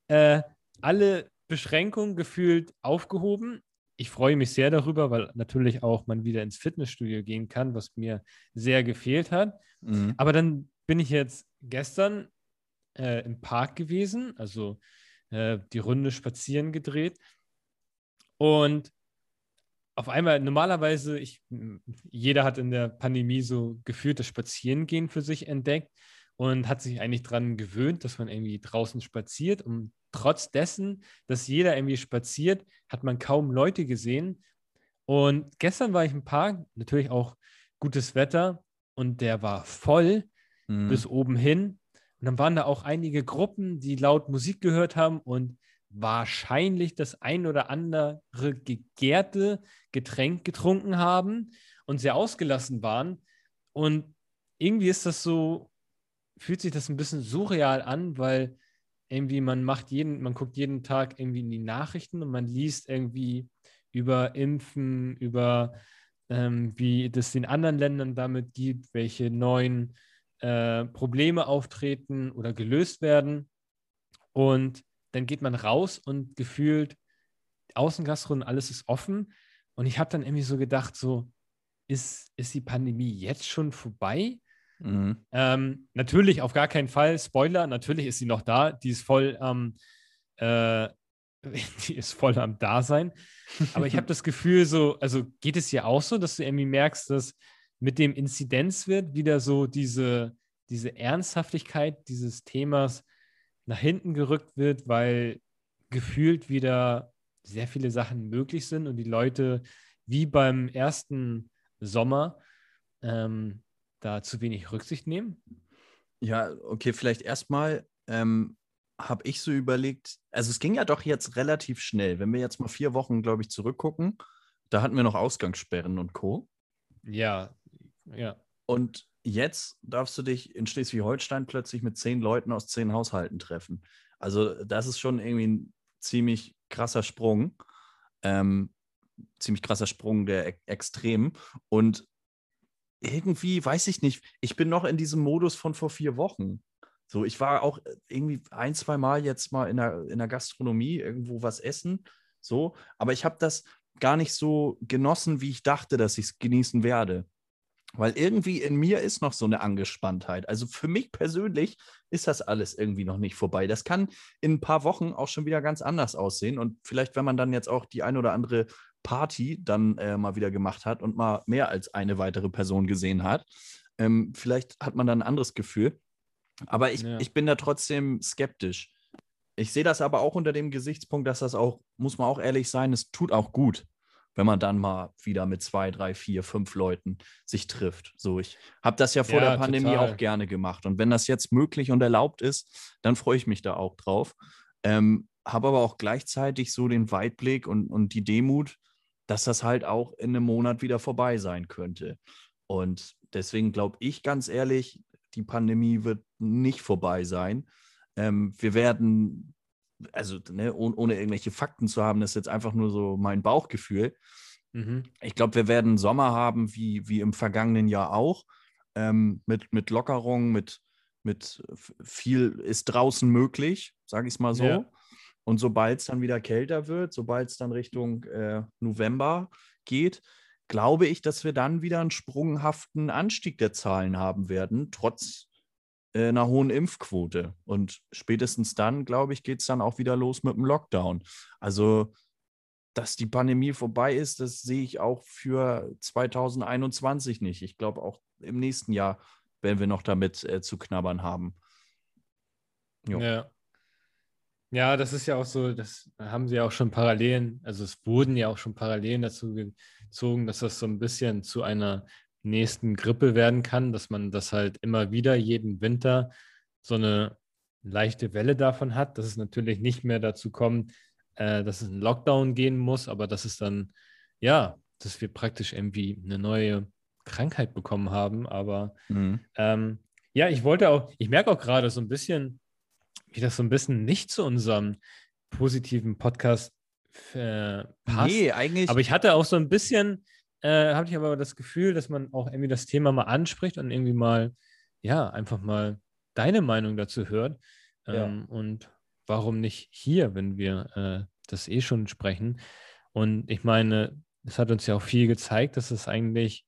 äh, alle Beschränkungen gefühlt aufgehoben. Ich freue mich sehr darüber, weil natürlich auch man wieder ins Fitnessstudio gehen kann, was mir sehr gefehlt hat. Mhm. Aber dann bin ich jetzt gestern äh, im Park gewesen, also äh, die Runde spazieren gedreht. Und auf einmal, normalerweise, ich, jeder hat in der Pandemie so gefühlt das Spazierengehen für sich entdeckt und hat sich eigentlich daran gewöhnt, dass man irgendwie draußen spaziert. Und trotz dessen, dass jeder irgendwie spaziert, hat man kaum Leute gesehen. Und gestern war ich im Park, natürlich auch gutes Wetter und der war voll Mhm. bis oben hin. Und dann waren da auch einige Gruppen, die laut Musik gehört haben und wahrscheinlich das ein oder andere gegärte Getränk getrunken haben und sehr ausgelassen waren. Und irgendwie ist das so, fühlt sich das ein bisschen surreal an, weil irgendwie man macht jeden, man guckt jeden Tag irgendwie in die Nachrichten und man liest irgendwie über Impfen, über ähm, wie das in anderen Ländern damit gibt, welche neuen äh, Probleme auftreten oder gelöst werden. Und dann geht man raus und gefühlt Außengastro und alles ist offen. Und ich habe dann irgendwie so gedacht, so, ist, ist die Pandemie jetzt schon vorbei? Mhm. Ähm, natürlich, auf gar keinen Fall. Spoiler, natürlich ist sie noch da. Die ist voll am, äh, die ist voll am Dasein. Aber ich habe das Gefühl, so, also geht es dir auch so, dass du irgendwie merkst, dass mit dem Inzidenzwert wieder so diese, diese Ernsthaftigkeit dieses Themas nach hinten gerückt wird, weil gefühlt wieder sehr viele Sachen möglich sind und die Leute wie beim ersten Sommer ähm, da zu wenig Rücksicht nehmen? Ja, okay, vielleicht erstmal ähm, habe ich so überlegt, also es ging ja doch jetzt relativ schnell. Wenn wir jetzt mal vier Wochen, glaube ich, zurückgucken, da hatten wir noch Ausgangssperren und Co. Ja, ja. Und jetzt darfst du dich in Schleswig-Holstein plötzlich mit zehn Leuten aus zehn Haushalten treffen. Also das ist schon irgendwie ein ziemlich krasser Sprung. Ähm, ziemlich krasser Sprung der e Extremen. Und irgendwie, weiß ich nicht, ich bin noch in diesem Modus von vor vier Wochen. So, ich war auch irgendwie ein, zwei Mal jetzt mal in der, in der Gastronomie irgendwo was essen. So, aber ich habe das gar nicht so genossen, wie ich dachte, dass ich es genießen werde. Weil irgendwie in mir ist noch so eine Angespanntheit. Also für mich persönlich ist das alles irgendwie noch nicht vorbei. Das kann in ein paar Wochen auch schon wieder ganz anders aussehen. Und vielleicht, wenn man dann jetzt auch die ein oder andere Party dann äh, mal wieder gemacht hat und mal mehr als eine weitere Person gesehen hat, ähm, vielleicht hat man dann ein anderes Gefühl. Aber ich, Ja. ich bin da trotzdem skeptisch. Ich sehe das aber auch unter dem Gesichtspunkt, dass das auch, muss man auch ehrlich sein, es tut auch gut, wenn man dann mal wieder mit zwei, drei, vier, fünf Leuten sich trifft. So, ich habe das ja vor Ja, der Pandemie total. auch gerne gemacht. Und wenn das jetzt möglich und erlaubt ist, dann freue ich mich da auch drauf. Ähm, habe aber auch gleichzeitig so den Weitblick und, und die Demut, dass das halt auch in einem Monat wieder vorbei sein könnte. Und deswegen glaube ich ganz ehrlich, die Pandemie wird nicht vorbei sein. Ähm, wir werden, also ne, ohne, ohne irgendwelche Fakten zu haben, das ist jetzt einfach nur so mein Bauchgefühl. Mhm. Ich glaube, wir werden Sommer haben, wie, wie im vergangenen Jahr auch, ähm, mit, mit Lockerung, mit, mit viel ist draußen möglich, sage ich es mal so. Ja. Und sobald es dann wieder kälter wird, sobald es dann Richtung äh, November geht, glaube ich, dass wir dann wieder einen sprunghaften Anstieg der Zahlen haben werden, trotz einer hohen Impfquote. Und spätestens dann, glaube ich, geht es dann auch wieder los mit dem Lockdown. Also, dass die Pandemie vorbei ist, das sehe ich auch für 2021 nicht. Ich glaube, auch im nächsten Jahr werden wir noch damit äh, zu knabbern haben. Jo. Ja. Ja, das ist ja auch so, das haben sie ja auch schon Parallelen, also es wurden ja auch schon Parallelen dazu gezogen, dass das so ein bisschen zu einer nächsten Grippe werden kann, dass man das halt immer wieder jeden Winter so eine leichte Welle davon hat, dass es natürlich nicht mehr dazu kommt, äh, dass es einen Lockdown gehen muss, aber dass es dann, ja, dass wir praktisch irgendwie eine neue Krankheit bekommen haben, aber Mhm. ähm, ja, ich wollte auch, ich merke auch gerade so ein bisschen, wie das so ein bisschen nicht zu unserem positiven Podcast äh, passt. Nee, eigentlich. Aber ich hatte auch so ein bisschen, äh, habe ich aber das Gefühl, dass man auch irgendwie das Thema mal anspricht und irgendwie mal, ja, einfach mal deine Meinung dazu hört. Ja. Ähm, Und warum nicht hier, wenn wir äh, das eh schon sprechen? Und ich meine, es hat uns ja auch viel gezeigt, dass es eigentlich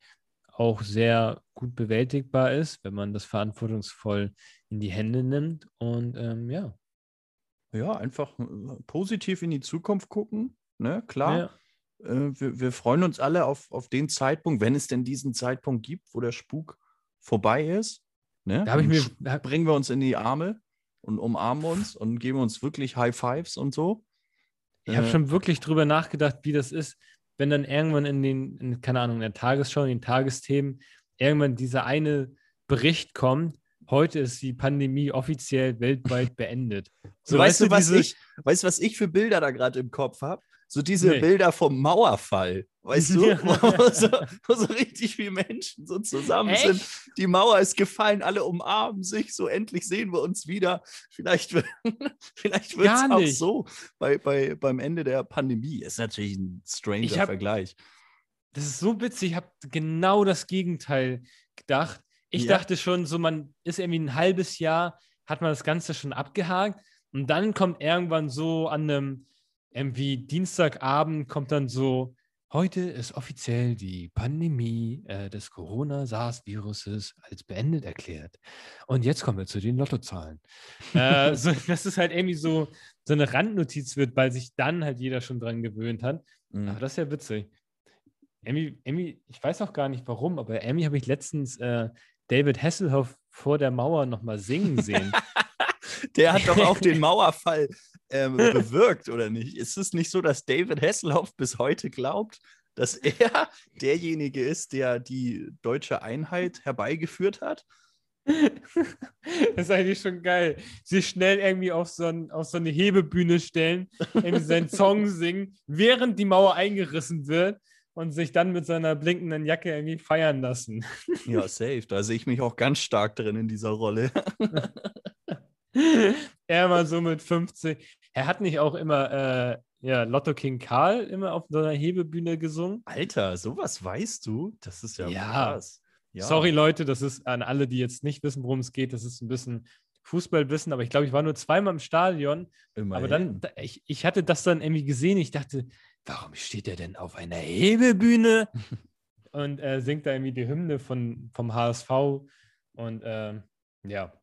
auch sehr gut bewältigbar ist, wenn man das verantwortungsvoll in die Hände nimmt. Und ähm, ja, ja, einfach äh, positiv in die Zukunft gucken. Ne, klar. ja, wir, wir freuen uns alle auf, auf den Zeitpunkt, wenn es denn diesen Zeitpunkt gibt, wo der Spuk vorbei ist. Ne? da mir, da, bringen wir uns in die Arme und umarmen uns und geben uns wirklich High Fives und so. Ich habe Äh, schon wirklich drüber nachgedacht, wie das ist, wenn dann irgendwann in den, in, keine Ahnung, in der Tagesschau, in den Tagesthemen, irgendwann dieser eine Bericht kommt, heute ist die Pandemie offiziell weltweit beendet. So, weißt du, was diese- ich, weißt du, was ich für Bilder da gerade im Kopf habe? So diese Nee. Bilder vom Mauerfall, weißt du? Ja. Wo, so, wo so richtig viele Menschen so zusammen sind. Die Mauer ist gefallen, alle umarmen sich, so endlich sehen wir uns wieder. Vielleicht, wird- vielleicht wird es auch so bei, bei, beim Ende der Pandemie. Ist natürlich ein stranger hab- Vergleich. Das ist so witzig. Ich habe genau das Gegenteil gedacht. Ich Ja. dachte schon, so man ist irgendwie ein halbes Jahr, hat man das Ganze schon abgehakt und dann kommt irgendwann so an einem irgendwie Dienstagabend kommt dann so, heute ist offiziell die Pandemie äh, des Corona-SARS-Viruses als beendet erklärt. Und jetzt kommen wir zu den Lottozahlen. äh, so, dass es halt irgendwie so, so eine Randnotiz wird, weil sich dann halt jeder schon dran gewöhnt hat. Mhm. Aber das ist ja witzig. Emmy, Emmy, ich weiß auch gar nicht warum, aber Emmy habe ich letztens äh, David Hasselhoff vor der Mauer nochmal singen sehen. Der hat doch auch den Mauerfall ähm, bewirkt, oder nicht? Ist es nicht so, dass David Hasselhoff bis heute glaubt, dass er derjenige ist, der die deutsche Einheit herbeigeführt hat? das ist eigentlich schon geil. Sich schnell irgendwie auf so, ein, auf so eine Hebebühne stellen, irgendwie seinen Song singen, während die Mauer eingerissen wird und sich dann mit seiner blinkenden Jacke irgendwie feiern lassen. Ja, safe. Da sehe ich mich auch ganz stark drin in dieser Rolle. er mal so mit 50. Er hat nicht auch immer äh, ja, Lotto King Karl immer auf so einer Hebebühne gesungen? Alter, sowas weißt du? Das ist ja, Ja. krass. Ja. Sorry, Leute, das ist an alle, die jetzt nicht wissen, worum es geht. Das ist ein bisschen Fußballwissen, aber ich glaube, ich war nur zweimal im Stadion. Immerhin. Aber dann, da, ich, ich hatte das dann irgendwie gesehen. Ich dachte, warum steht er denn auf einer Hebebühne und äh, singt da irgendwie die Hymne von, vom HSV? Und ähm, ja.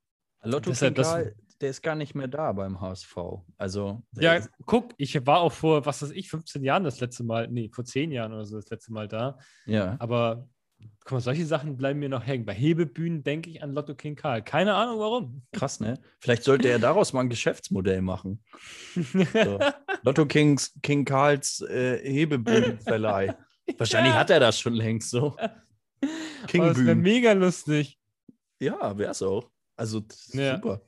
Lotto King das- Karl, der ist gar nicht mehr da beim HSV. Also, Ja, guck, ich war auch vor, was weiß ich, 15 Jahren das letzte Mal, nee, vor 10 Jahren oder so das letzte Mal da. ja. Aber guck mal, solche Sachen bleiben mir noch hängen. Bei Hebebühnen denke ich an Lotto King Karl. Keine Ahnung warum. Krass, ne? Vielleicht sollte er daraus mal ein Geschäftsmodell machen. So. Lotto Kings, King Karls äh, Hebebühnenverleih. Wahrscheinlich Ja. hat er das schon längst so. Aber das wäre mega lustig. Ja, wär's auch. Also Ja. super.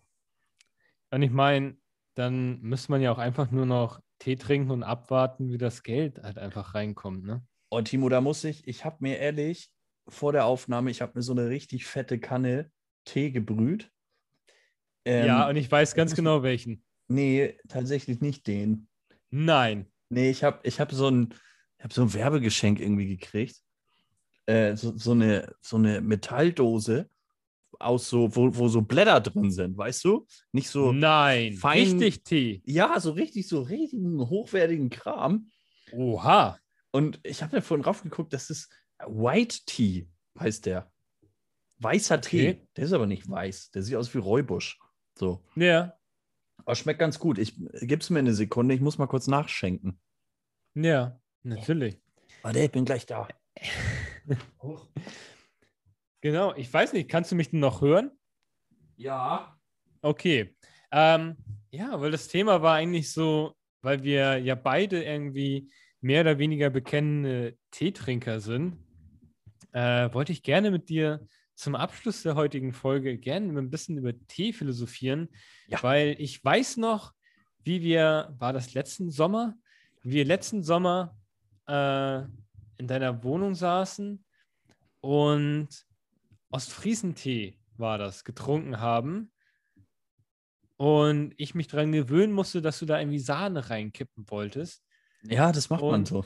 Und ich meine, dann müsste man ja auch einfach nur noch Tee trinken und abwarten, wie das Geld halt einfach reinkommt, ne? Und Timo, da muss ich, ich habe mir ehrlich vor der Aufnahme, ich habe mir so eine richtig fette Kanne Tee gebrüht. Ähm, ja, und ich weiß ganz genau welchen. Nee, tatsächlich nicht den. Nein. Nee, ich habe ich hab so, ein, ich hab so ein Werbegeschenk irgendwie gekriegt. Äh, so, so, eine, so eine Metalldose aus so, wo, wo so Blätter drin sind, weißt du? Nicht so, Nein. fein- Richtig Tee. ja, so richtig, so richtigen, hochwertigen Kram. Oha. Und ich habe mir vorhin raufgeguckt, das ist White Tea, heißt der. Weißer Okay. Tee. Der ist aber nicht weiß. Der sieht aus wie Räubusch. So. Ja. Aber schmeckt ganz gut. Ich gib's mir eine Sekunde, ich muss mal kurz nachschenken. Ja, natürlich. Warte, ich bin gleich da. Genau. Ich weiß nicht, kannst du mich denn noch hören? Ja. Okay. Ähm, ja, weil das Thema war eigentlich so, weil wir ja beide irgendwie mehr oder weniger bekennende Teetrinker sind, äh, wollte ich gerne mit dir zum Abschluss der heutigen Folge gerne ein bisschen über Tee philosophieren, Ja. weil ich weiß noch, wie wir, war das letzten Sommer, wie wir letzten Sommer äh, in deiner Wohnung saßen und Ostfriesentee war das, getrunken haben. Und ich mich daran gewöhnen musste, dass du da irgendwie Sahne reinkippen wolltest. Ja, das macht man Und- so.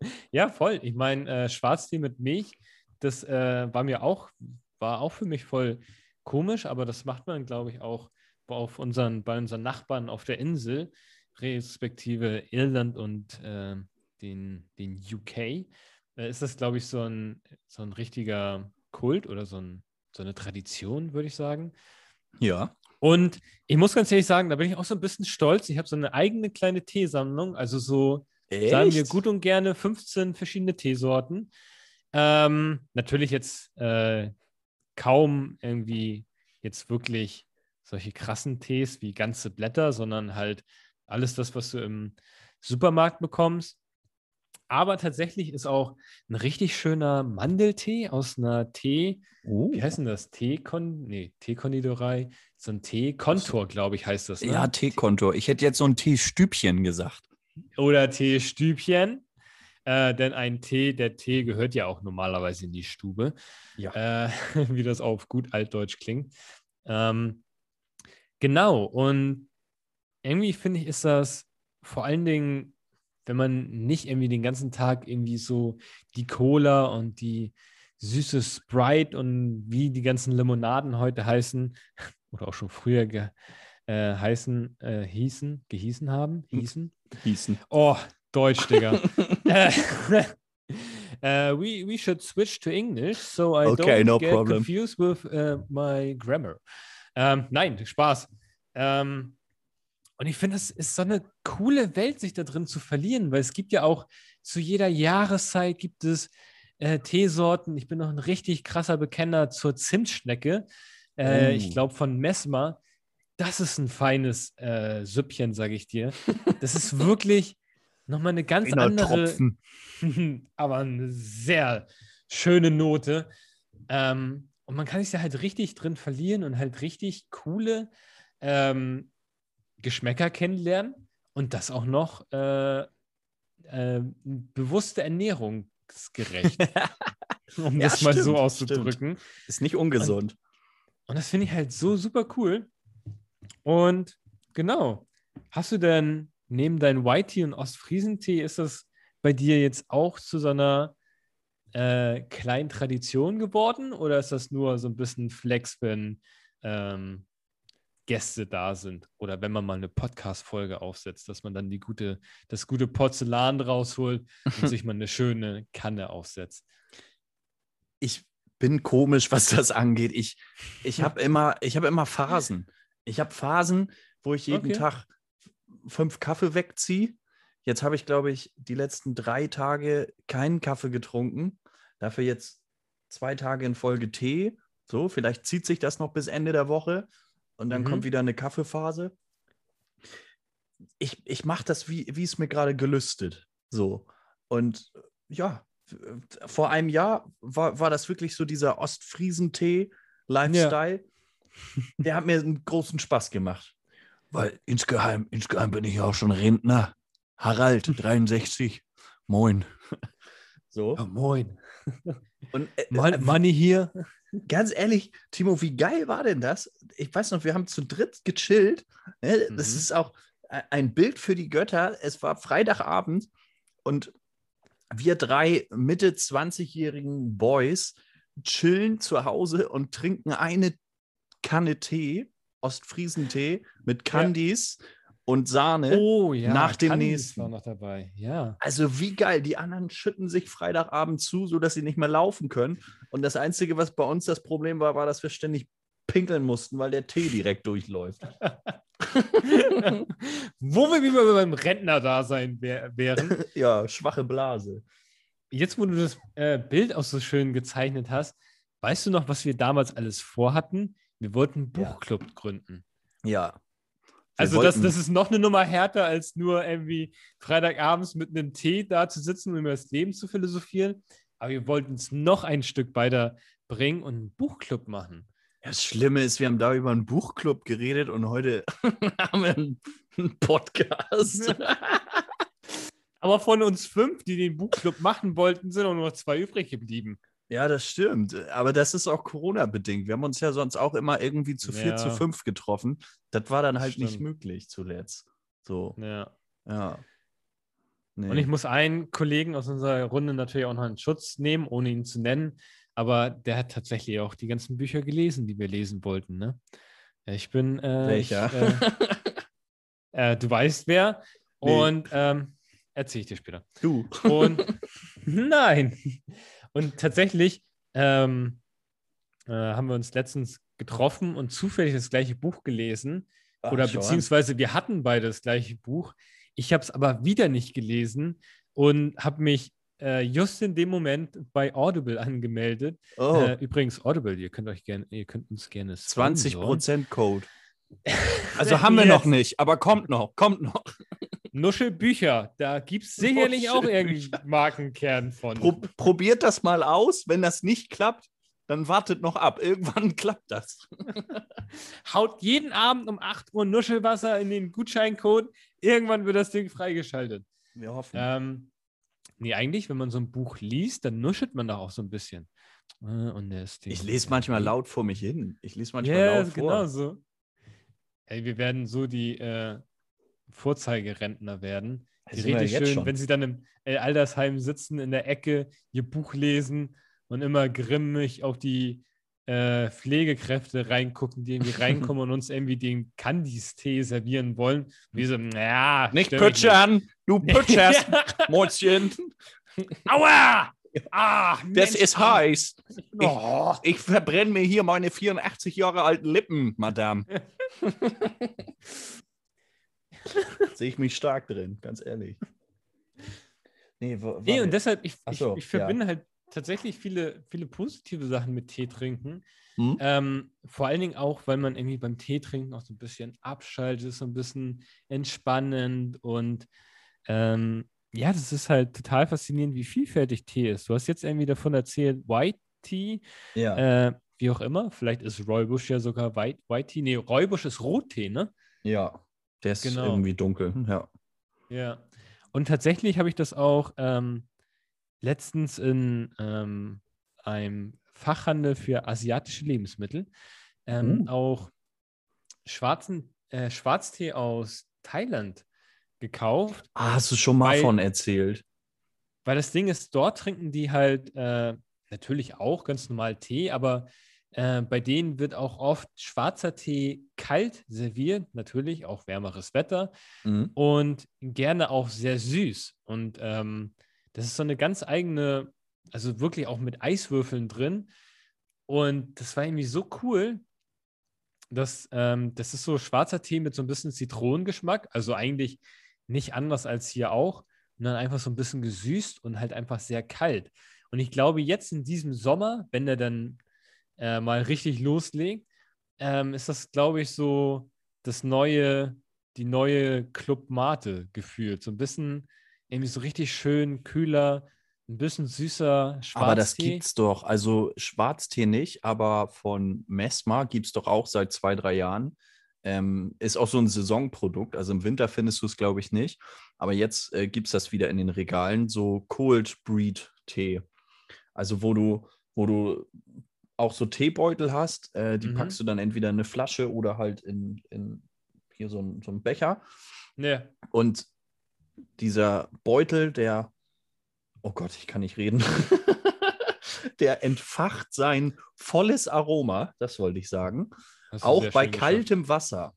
Ja, voll. Ich meine, äh, Schwarztee mit Milch, das äh, war mir auch, war auch für mich voll komisch, aber das macht man, glaube ich, auch auf unseren, bei unseren Nachbarn auf der Insel, respektive Irland und äh, den, den UK, ist das, glaube ich, so ein, so ein richtiger Kult oder so, ein, so eine Tradition, würde ich sagen. Ja. Und ich muss ganz ehrlich sagen, da bin ich auch so ein bisschen stolz. Ich habe so eine eigene kleine Teesammlung, also so sagen wir Echt? gut und gerne 15 verschiedene Teesorten. Ähm, natürlich jetzt äh, kaum irgendwie jetzt wirklich solche krassen Tees wie ganze Blätter, sondern halt alles das, was du im Supermarkt bekommst. Aber tatsächlich ist auch ein richtig schöner Mandeltee aus einer Tee, Oh. wie heißt denn das? Teekon, nee, Teekonditorei, so ein Teekontor, glaube ich, heißt das. Ne? Ja, Teekontor. Ich hätte jetzt so ein Teestübchen gesagt. oder Teestübchen. Äh, denn ein Tee, der Tee gehört ja auch normalerweise in die Stube, Ja. äh, wie das auf gut altdeutsch klingt. Ähm, genau, und irgendwie finde ich, ist das vor allen Dingen, wenn man nicht irgendwie den ganzen Tag irgendwie so die Cola und die süße Sprite und wie die ganzen Limonaden heute heißen, oder auch schon früher ge, äh, heißen, äh, hießen, gehießen haben, hießen. Hießen. Oh, Deutsch, Digga. uh, we, we should switch to English, so I Okay, don't no get problem. confused with uh, my grammar. Ähm, nein, Spaß. Ähm, und ich finde, es ist so eine coole Welt, sich da drin zu verlieren, weil es gibt ja auch zu jeder Jahreszeit gibt es äh, Teesorten. Ich bin noch ein richtig krasser Bekenner zur Zimtschnecke. Äh, Oh. Ich glaube von Messmer. Das ist ein feines äh, Süppchen, sage ich dir. Das ist wirklich nochmal eine ganz Einer andere, aber eine sehr schöne Note. Ähm, und man kann sich da halt richtig drin verlieren und halt richtig coole ähm, Geschmäcker kennenlernen und das auch noch äh, äh, bewusste ernährungsgerecht, um Ja, das mal so stimmt, auszudrücken. Ist nicht ungesund. Und das finde ich halt so super cool. Und genau, hast du denn neben deinem White Tea und Ostfriesentee, ist das bei dir jetzt auch zu so einer äh, kleinen Tradition geworden? Oder ist das nur so ein bisschen Flex, wenn ähm, Gäste da sind? Oder wenn man mal eine Podcast-Folge aufsetzt, dass man dann die gute, das gute Porzellan rausholt und sich mal eine schöne Kanne aufsetzt? ich bin komisch, was das angeht. Ich, ich habe immer, ich habe immer Phasen. Ich habe Phasen, wo ich jeden Okay. Tag fünf Kaffee wegziehe. Jetzt habe ich, glaube ich, die letzten drei Tage keinen Kaffee getrunken. dafür jetzt zwei Tage in Folge Tee. So, vielleicht zieht sich das noch bis Ende der Woche und dann Mhm. kommt wieder eine Kaffeephase. Ich, ich mache das, wie, wie es mir gerade gelüstet. So. Und äh, ja, vor einem Jahr war, war das wirklich so dieser Ostfriesentee-Lifestyle. Der hat mir einen großen Spaß gemacht. Weil insgeheim, insgeheim bin ich auch schon Rentner. Harald, 63. Moin. So. moin. Und äh, äh, Money hier. ganz ehrlich, Timo, wie geil war denn das? Ich weiß noch, wir haben zu dritt gechillt. Ne? Das Mhm. ist auch e- ein Bild für die Götter. Es war Freitagabend und wir drei Mitte 20-jährigen Boys chillen zu Hause und trinken eine Kanne Tee, Ostfriesentee mit Candies und Sahne. Oh ja. Nach dem nächsten. war noch dabei. Ja. Also wie geil, die anderen schütten sich Freitagabend zu, sodass sie nicht mehr laufen können. Und das Einzige, was bei uns das Problem war, war, dass wir ständig pinkeln mussten, weil der Tee direkt durchläuft. Wo wir wieder beim Rentner-Dasein wär wären. ja, schwache Blase. Jetzt, wo du das äh, Bild auch so schön gezeichnet hast, weißt du noch, was wir damals alles vorhatten? Wir wollten einen Ja. Buchclub gründen. Ja. Also das, das ist noch eine Nummer härter, als nur irgendwie Freitagabends mit einem Tee da zu sitzen und über das Leben zu philosophieren. Aber wir wollten es noch ein Stück weiter bringen und einen Buchclub machen. Das Schlimme ist, wir haben da über einen Buchclub geredet und heute haben wir einen, einen Podcast. Aber von uns fünf, die den Buchclub machen wollten, sind auch nur noch zwei übrig geblieben. Ja, das stimmt. Aber das ist auch Corona-bedingt. Wir haben uns ja sonst auch immer irgendwie zu vier, Ja. zu fünf getroffen. Das war dann halt nicht stimmt. möglich zuletzt. So, Ja. ja. Nee. Und ich muss einen Kollegen aus unserer Runde natürlich auch noch in Schutz nehmen, ohne ihn zu nennen. Aber der hat tatsächlich auch die ganzen Bücher gelesen, die wir lesen wollten. Ne? Ich bin. Äh, Welcher? Ich, äh, äh, du weißt wer. Nee. Und ähm, erzähle ich dir später. du. Und nein. Und tatsächlich ähm, äh, haben wir uns letztens getroffen und zufällig das gleiche Buch gelesen. Ach, Oder schau an. beziehungsweise wir hatten beide das gleiche Buch. Ich habe es aber wieder nicht gelesen und habe mich äh, just in dem Moment bei Audible angemeldet. Oh, Äh, übrigens, Audible, ihr könnt euch gerne, ihr könnt uns gerne sponsoren. 20% Code. Also haben wir noch nicht, aber kommt noch, kommt noch. Nuschelbücher, da gibt es sicherlich auch irgendwie Markenkern von. Pro probiert das mal aus. Wenn das nicht klappt, dann wartet noch ab. Irgendwann klappt das. Haut jeden Abend um 8 Uhr Nuschelwasser in den Gutscheincode. Irgendwann wird das Ding freigeschaltet. Wir hoffen. Ähm, nee, eigentlich, wenn man so ein Buch liest, dann nuschelt man da auch so ein bisschen. Äh, Und der ist Ich lese manchmal laut vor mich hin. Ich lese manchmal Ja, laut vor. genau so. Hey, wir werden so die äh, Vorzeigerentner werden. Die richtig schön, schon. wenn sie dann im äh, Altersheim sitzen, in der Ecke, ihr Buch lesen und immer grimmig auf die äh, Pflegekräfte reingucken, die irgendwie reinkommen und uns irgendwie den Candice-Tee servieren wollen. Und wir so, naja, Nicht pütschern, du pütscherst. Mäuschen. Aua! Ah, Das Mensch. ist heiß. Oh. Ich verbrenne mir hier meine 84 Jahre alten Lippen, Madame. Sehe ich mich stark drin, ganz ehrlich. Nee, wo, Nee, und deshalb, ich, Ach ich, so, ich verbinde halt tatsächlich viele, viele positive Sachen mit Tee trinken. Hm? Ähm, vor allen Dingen auch, weil man irgendwie beim Tee trinken auch so ein bisschen abschaltet, so ein bisschen entspannend und ähm, ja, das ist halt total faszinierend, wie vielfältig Tee ist. Du hast jetzt irgendwie davon erzählt, White Tea, ja, äh, wie auch immer. Vielleicht ist Räubusch ja sogar White, White Tea. Nee, Räubusch ist Rottee, ne? ja. Der ist Genau. irgendwie dunkel. Ja. Ja. Und tatsächlich habe ich das auch ähm, letztens in ähm, einem Fachhandel für asiatische Lebensmittel ähm, Uh. auch schwarzen, äh, Schwarztee aus Thailand gekauft. Ah, hast du schon mal Weil- von erzählt? Weil das Ding ist, dort trinken die halt äh, natürlich auch ganz normal Tee, aber äh, bei denen wird auch oft schwarzer Tee kalt serviert, natürlich auch wärmeres Wetter. Mhm. und gerne auch sehr süß. Und ähm, das ist so eine ganz eigene, also wirklich auch mit Eiswürfeln drin. Und das war irgendwie so cool, dass ähm, das ist so schwarzer Tee mit so ein bisschen Zitronengeschmack, also eigentlich nicht anders als hier auch. Und dann einfach so ein bisschen gesüßt und halt einfach sehr kalt. Und ich glaube, jetzt in diesem Sommer, wenn er dann äh, mal richtig loslegt, ähm, ist das, glaube ich, so das neue, die neue Club Mate gefühlt. So ein bisschen irgendwie so richtig schön kühler, ein bisschen süßer Schwarztee. Aber das gibt's doch. Also Schwarztee nicht, aber von Mesma gibt es doch auch seit zwei, drei Jahren. Ähm, ist auch so ein Saisonprodukt. Also im Winter findest du es, glaube ich, nicht. Aber jetzt äh, gibt es das wieder in den Regalen, so Cold Breed Tee. Also wo du, wo du auch so Teebeutel hast, äh, die Mhm. packst du dann entweder in eine Flasche oder halt in, in hier so ein, so ein Becher. Ja. Und dieser Beutel, der, oh Gott, ich kann nicht reden, der entfacht sein volles Aroma, das wollte ich sagen, auch bei kaltem Wasser,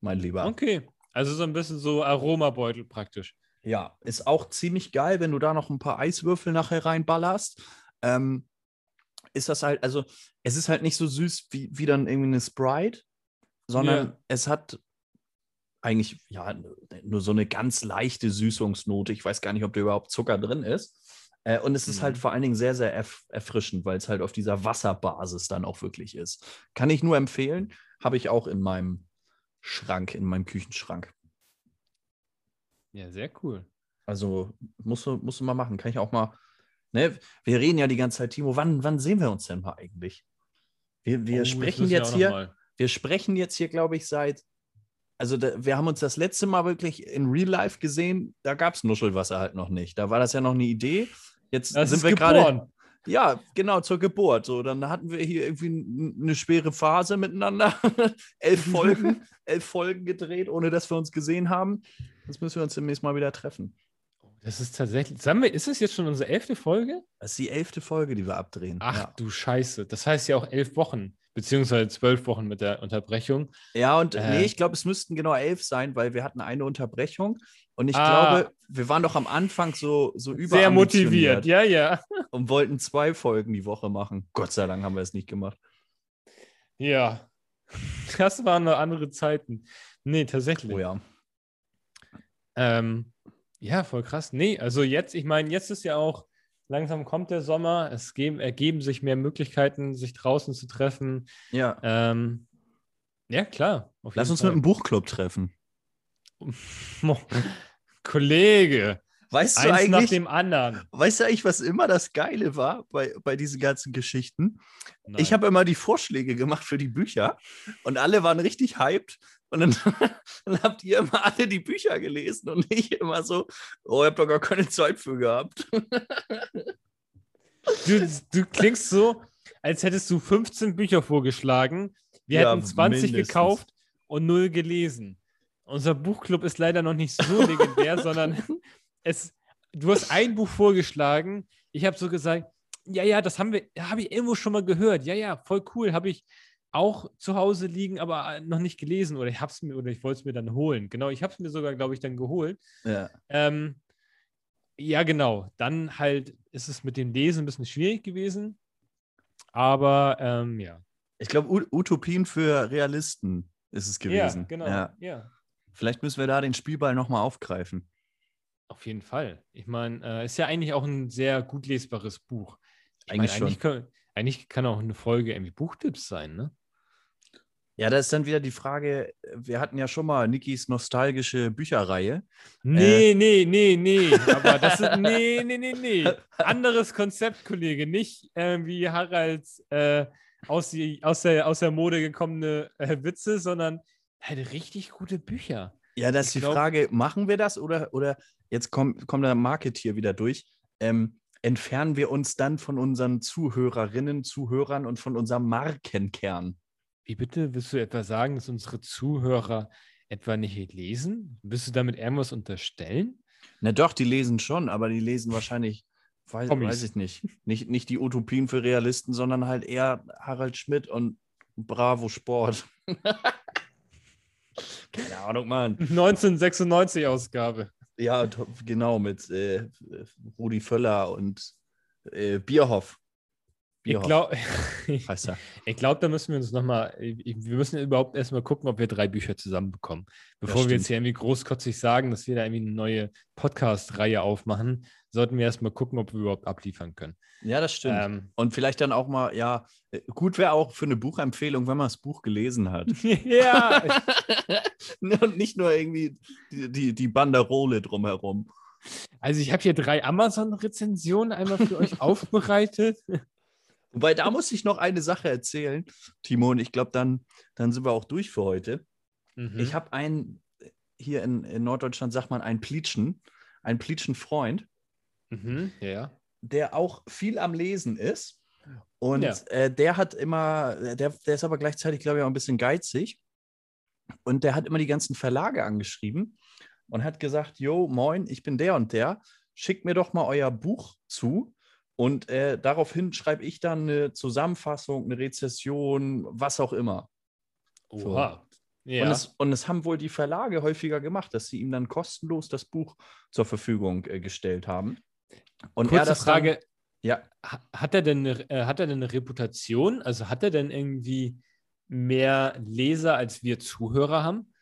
mein Lieber. Okay. Also so ein bisschen so Aromabeutel praktisch. Ja, ist auch ziemlich geil, wenn du da noch ein paar Eiswürfel nachher reinballerst. Ähm, ist das halt, also es ist halt nicht so süß wie, wie dann irgendwie eine Sprite, sondern Ja. es hat eigentlich ja nur so eine ganz leichte Süßungsnote. Ich weiß gar nicht, ob da überhaupt Zucker drin ist. Äh, und es ist halt Mhm. vor allen Dingen sehr, sehr erf erfrischend, weil es halt auf dieser Wasserbasis dann auch wirklich ist. Kann ich nur empfehlen. Habe ich auch in meinem Schrank, in meinem Küchenschrank. Ja, sehr cool. Also musst du, musst du mal machen. Kann ich auch mal. Ne? Wir reden ja die ganze Zeit, Timo. Wann, wann sehen wir uns denn mal eigentlich? Wir, wir Oh, sprechen jetzt hier, wir sprechen jetzt hier, glaube ich, seit. Also da, wir haben uns das letzte Mal wirklich in Real Life gesehen. Da gab es Nuschelwasser halt noch nicht. Da war das ja noch eine Idee. Jetzt Das sind wir gerade. Ja, genau, zur Geburt. So, dann hatten wir hier irgendwie eine schwere Phase miteinander. elf Folgen, elf Folgen gedreht, ohne dass wir uns gesehen haben. Jetzt müssen wir uns demnächst mal wieder treffen. Das ist tatsächlich. Sagen wir, ist es jetzt schon unsere elfte Folge? Das ist die elfte Folge, die wir abdrehen. Ach ja. du Scheiße. Das heißt ja auch elf Wochen, beziehungsweise zwölf Wochen mit der Unterbrechung. Ja, und Äh. nee, ich glaube, es müssten genau elf sein, weil wir hatten eine Unterbrechung. Und ich Ah. glaube, wir waren doch am Anfang so, so Sehr motiviert, ja, ja. und wollten zwei Folgen die Woche machen. Gott sei Dank haben wir es nicht gemacht. Ja. Das waren andere Zeiten. Nee, tatsächlich. Oh ja. Ähm, ja, voll krass. Nee, also jetzt, ich meine, jetzt ist ja auch, langsam kommt der Sommer, es geben, ergeben sich mehr Möglichkeiten, sich draußen zu treffen. Ja. Ähm, ja, klar. Lass uns Fall. mit einem Buchclub treffen. Kollege, Weißt du eins nach eigentlich, dem anderen. weißt du eigentlich, was immer das Geile war bei, bei diesen ganzen Geschichten? Ich Nein. habe immer die Vorschläge gemacht für die Bücher und alle waren richtig hyped. Und dann, dann habt ihr immer alle die Bücher gelesen und ich immer so, oh, ich habe doch gar keine Zeit für gehabt. Du, du klingst so, als hättest du 15 Bücher vorgeschlagen. Wir Ja, hätten 20 mindestens. gekauft und null gelesen. Unser Buchclub ist leider noch nicht so legendär, sondern es, du hast ein Buch vorgeschlagen. Ich habe so gesagt, ja, ja, das haben wir, habe ich irgendwo schon mal gehört. Ja, ja, voll cool. Habe ich auch zu Hause liegen, aber äh, noch nicht gelesen oder ich habe es mir oder ich wollte es mir dann holen. Genau, ich habe es mir sogar, glaube ich, dann geholt. Ja. Ähm, ja, genau. Dann halt ist es mit dem Lesen ein bisschen schwierig gewesen. Aber ähm, ja. Ich glaube, Utopien für Realisten ist es gewesen. Ja, genau. Ja. Ja, Vielleicht müssen wir da den Spielball nochmal aufgreifen. auf jeden Fall. Ich meine, äh, ist ja eigentlich auch ein sehr gut lesbares Buch. Ich Eigentlich mein, eigentlich, kann, eigentlich kann auch eine Folge irgendwie Buchtipps sein, ne? Ja, da ist dann wieder die Frage, wir hatten ja schon mal Nikis nostalgische Bücherreihe. Nee, nee, nee, nee. Aber das ist. Nee, nee, nee, nee. Anderes Konzept, Kollege. Nicht äh, wie Haralds äh, aus, die, aus, der, aus der Mode gekommene äh, Witze, sondern halt richtig gute Bücher. Ja, das ist Ich die glaub- Frage, machen wir das oder, oder jetzt kommt, kommt der Marketier wieder durch. Ähm, entfernen wir uns dann von unseren Zuhörerinnen, Zuhörern und von unserem Markenkern? Wie bitte? Willst du etwa sagen, dass unsere Zuhörer etwa nicht lesen? Willst du damit irgendwas unterstellen? Na doch, die lesen schon, aber die lesen wahrscheinlich, weiß, weiß ich nicht, nicht, nicht die Utopien für Realisten, sondern halt eher Harald Schmidt und Bravo Sport. Keine Ahnung, Mann. 1996 Ausgabe. Ja, genau, mit äh, Rudi Völler und äh, Bierhoff. Ich glaube, glaub, da müssen wir uns nochmal, wir müssen überhaupt erstmal gucken, ob wir drei Bücher zusammenbekommen. Bevor wir jetzt hier irgendwie großkotzig sagen, dass wir da irgendwie eine neue Podcast-Reihe aufmachen, sollten wir erstmal gucken, ob wir überhaupt abliefern können. Ja, das stimmt. Ähm, Und vielleicht dann auch mal, ja, gut wäre auch für eine Buchempfehlung, wenn man das Buch gelesen hat. ja, Und nicht nur irgendwie die, die, die Banderole drumherum. also ich habe hier drei Amazon-Rezensionen einmal für euch aufbereitet. Wobei, da muss ich noch eine Sache erzählen, Timo, und ich glaube, dann, dann sind wir auch durch für heute. Mhm. Ich habe einen, hier in, in Norddeutschland sagt man einen Plitschen, einen Plitschen-Freund, Mhm, ja, der auch viel am Lesen ist. Und Ja. äh, der hat immer, der, der ist aber gleichzeitig, glaube ich, auch ein bisschen geizig. Und der hat immer die ganzen Verlage angeschrieben und hat gesagt: Jo, moin, ich bin der und der. Schickt mir doch mal euer Buch zu. Und äh, daraufhin schreibe ich dann eine Zusammenfassung, eine Rezession, was auch immer. So. Oha. Ja. Und, es, und es haben wohl die Verlage häufiger gemacht, dass sie ihm dann kostenlos das Buch zur Verfügung äh, gestellt haben. Und Kurze Frage, Dann, ja, ha- hat er denn eine, äh, hat er denn eine Reputation? Also hat er denn irgendwie mehr Leser, als wir Zuhörer haben?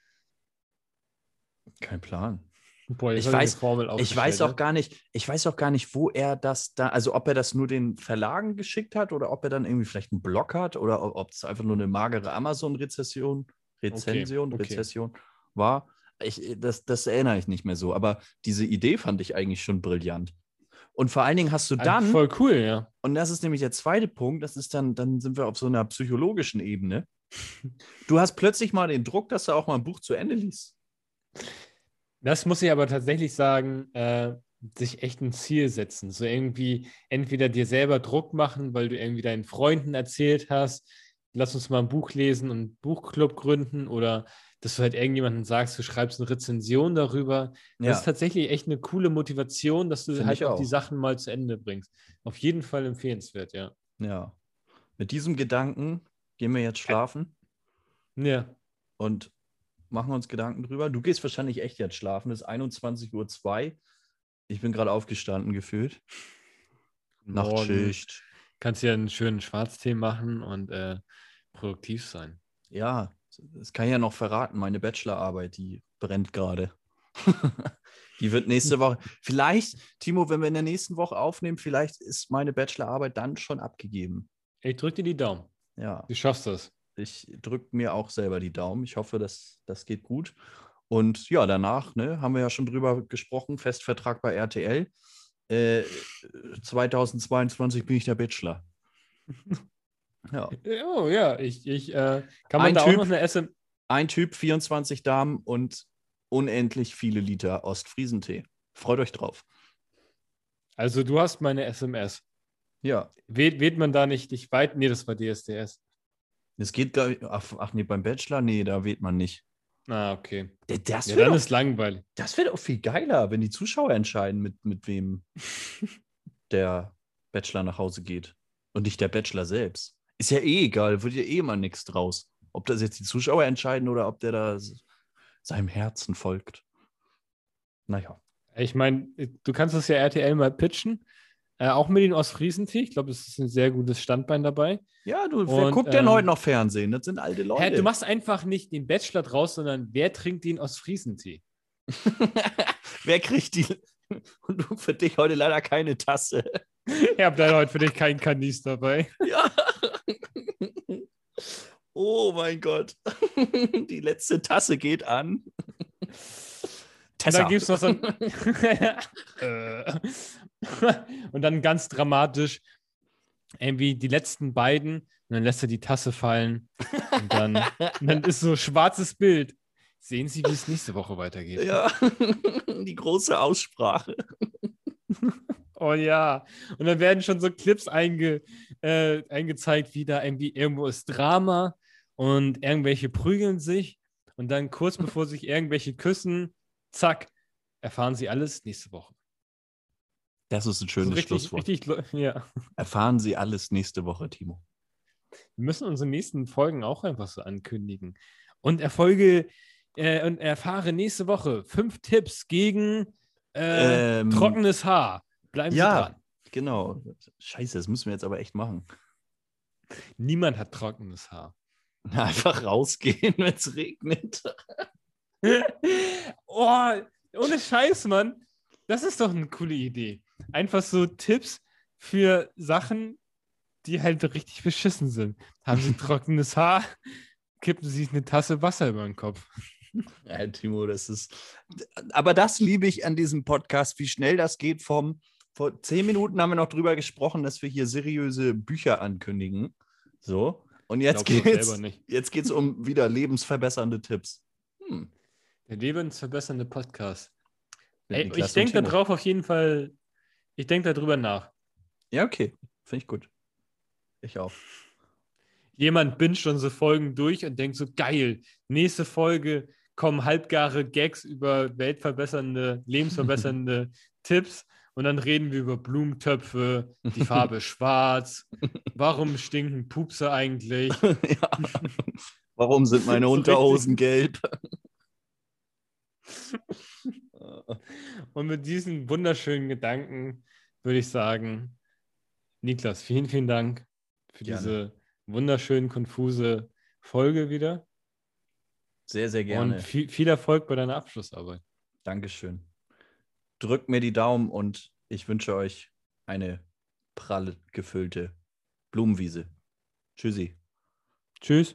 kein Plan. Boah, Ich weiß- Ich weiß auch ne? gar nicht, ich weiß auch gar nicht, wo er das da, also ob er das nur den Verlagen geschickt hat oder ob er dann irgendwie vielleicht einen Blog hat oder ob- es einfach nur eine magere Amazon-Rezession, Rezension, okay. Rezession war. Ich, das, das erinnere ich nicht mehr so, aber diese Idee fand ich eigentlich schon brillant. Und vor allen Dingen hast du dann, Voll cool, ja. und das ist nämlich der zweite Punkt, das ist dann, dann sind wir auf so einer psychologischen Ebene. Du hast plötzlich mal den Druck, dass du auch mal ein Buch zu Ende liest. Das muss ich aber tatsächlich sagen, äh, sich echt ein Ziel setzen. So irgendwie entweder dir selber Druck machen, weil du irgendwie deinen Freunden erzählt hast, lass uns mal ein Buch lesen und einen Buchclub gründen oder dass du halt irgendjemandem sagst, du schreibst eine Rezension darüber. Das ist tatsächlich echt eine coole Motivation, dass du Finde halt ich auch die auch. Sachen mal zu Ende bringst. Auf jeden Fall empfehlenswert, ja. Ja. Mit diesem Gedanken gehen wir jetzt schlafen Ja. und machen uns Gedanken drüber. Du gehst wahrscheinlich echt jetzt schlafen. Es ist 21.02 Uhr. Ich bin gerade aufgestanden gefühlt. Morgen Nachtschicht. Kannst ja einen schönen Schwarztee machen und äh, produktiv sein. Ja, das kann ich ja noch verraten. Meine Bachelorarbeit, die brennt gerade. die wird nächste Woche. Vielleicht, Timo, wenn wir in der nächsten Woche aufnehmen, vielleicht ist meine Bachelorarbeit dann schon abgegeben. Ich drücke dir die Daumen. Ja. Du schaffst das. Ich drücke mir auch selber die Daumen. Ich hoffe, dass das geht gut. Und ja, danach ne, haben wir ja schon drüber gesprochen, Festvertrag bei RTL. Äh, 2022 bin ich der Bachelor. Ja. Oh ja, ich, ich äh, kann man Ein da Typ- auch noch eine SM. Ein Typ, 24 Damen und unendlich viele Liter Ostfriesentee. Freut euch drauf. Also du hast meine SMS. Ja, Wählt, wählt man da nicht dich weit? Nee, das war DSDS. Es geht, glaub ich, ach, ach nee, beim Bachelor, nee, da wählt man nicht. Ah, okay. Das Ja, wäre dann doch, ist langweilig. das wär doch viel geiler, wenn die Zuschauer entscheiden, mit, mit wem der Bachelor nach Hause geht. Und nicht der Bachelor selbst. Ist ja eh egal, wird ja eh immer nichts draus. Ob das jetzt die Zuschauer entscheiden oder ob der da seinem Herzen folgt. Naja. Ich meine, du kannst das ja RTL mal pitchen. Äh, auch mit den Ostfriesentee. Ich glaube, es ist ein sehr gutes Standbein dabei. Ja, du, wer Und, guckt denn ähm, heute noch Fernsehen? Das sind alte Leute. Hä, du machst einfach nicht den Bachelor draus, sondern wer trinkt den Ostfriesentee? wer kriegt die? Und du für dich heute leider keine Tasse. Ich habe leider heute für dich keinen Kanis dabei. Ja. Oh mein Gott. Die letzte Tasse geht an. Und dann gibt es noch so ein. Und dann ganz dramatisch irgendwie die letzten beiden. Und dann lässt er die Tasse fallen. Und dann, und dann ist so ein schwarzes Bild. Sehen Sie, wie es nächste Woche weitergeht. Ja, die große Aussprache. Oh ja. Und dann werden schon so Clips einge, äh, eingezeigt, wie da irgendwie irgendwo ist Drama und irgendwelche prügeln sich. Und dann kurz bevor sich irgendwelche küssen, zack, erfahren sie alles nächste Woche. Das ist ein schönes richtig, Schlusswort. richtig, ja. Erfahren Sie alles nächste Woche, Timo. Wir müssen unsere nächsten Folgen auch einfach so ankündigen. Und erfolge äh, und erfahre nächste Woche fünf Tipps gegen äh, Ähm, trockenes Haar. Bleiben Sie ja. dran. Genau. Scheiße, das müssen wir jetzt aber echt machen. Niemand hat trockenes Haar. Einfach rausgehen, wenn es regnet. oh, ohne Scheiß, Mann. Das ist doch eine coole Idee. Einfach so Tipps für Sachen, die halt richtig beschissen sind. Haben Sie trockenes Haar, kippen Sie sich eine Tasse Wasser über den Kopf. Ja, Timo, das ist. Aber das liebe ich an diesem Podcast, wie schnell das geht. Vom vor zehn Minuten haben wir noch drüber gesprochen, dass wir hier seriöse Bücher ankündigen. So. Und jetzt geht jetzt geht's um wieder lebensverbessernde Tipps. Hm. Der lebensverbessernde Podcast. Ey, ich denke darauf auf jeden Fall. Ich denke darüber nach. Ja, okay. Finde ich gut. Ich auch. Jemand bindet schon so Folgen durch und denkt so, geil, nächste Folge kommen halbgare Gags über weltverbessernde, lebensverbessernde Tipps und dann reden wir über Blumentöpfe, die Farbe schwarz. Warum stinken Pupse eigentlich? ja. Warum sind meine Unterhosen gelb? und mit diesen wunderschönen Gedanken würde ich sagen, Niklas, vielen, vielen Dank für Gerne. diese wunderschön konfuse Folge wieder. Sehr, sehr gerne. Und viel, viel Erfolg bei deiner Abschlussarbeit. Dankeschön. Drückt mir die Daumen und ich wünsche euch eine prall gefüllte Blumenwiese. Tschüssi. Tschüss.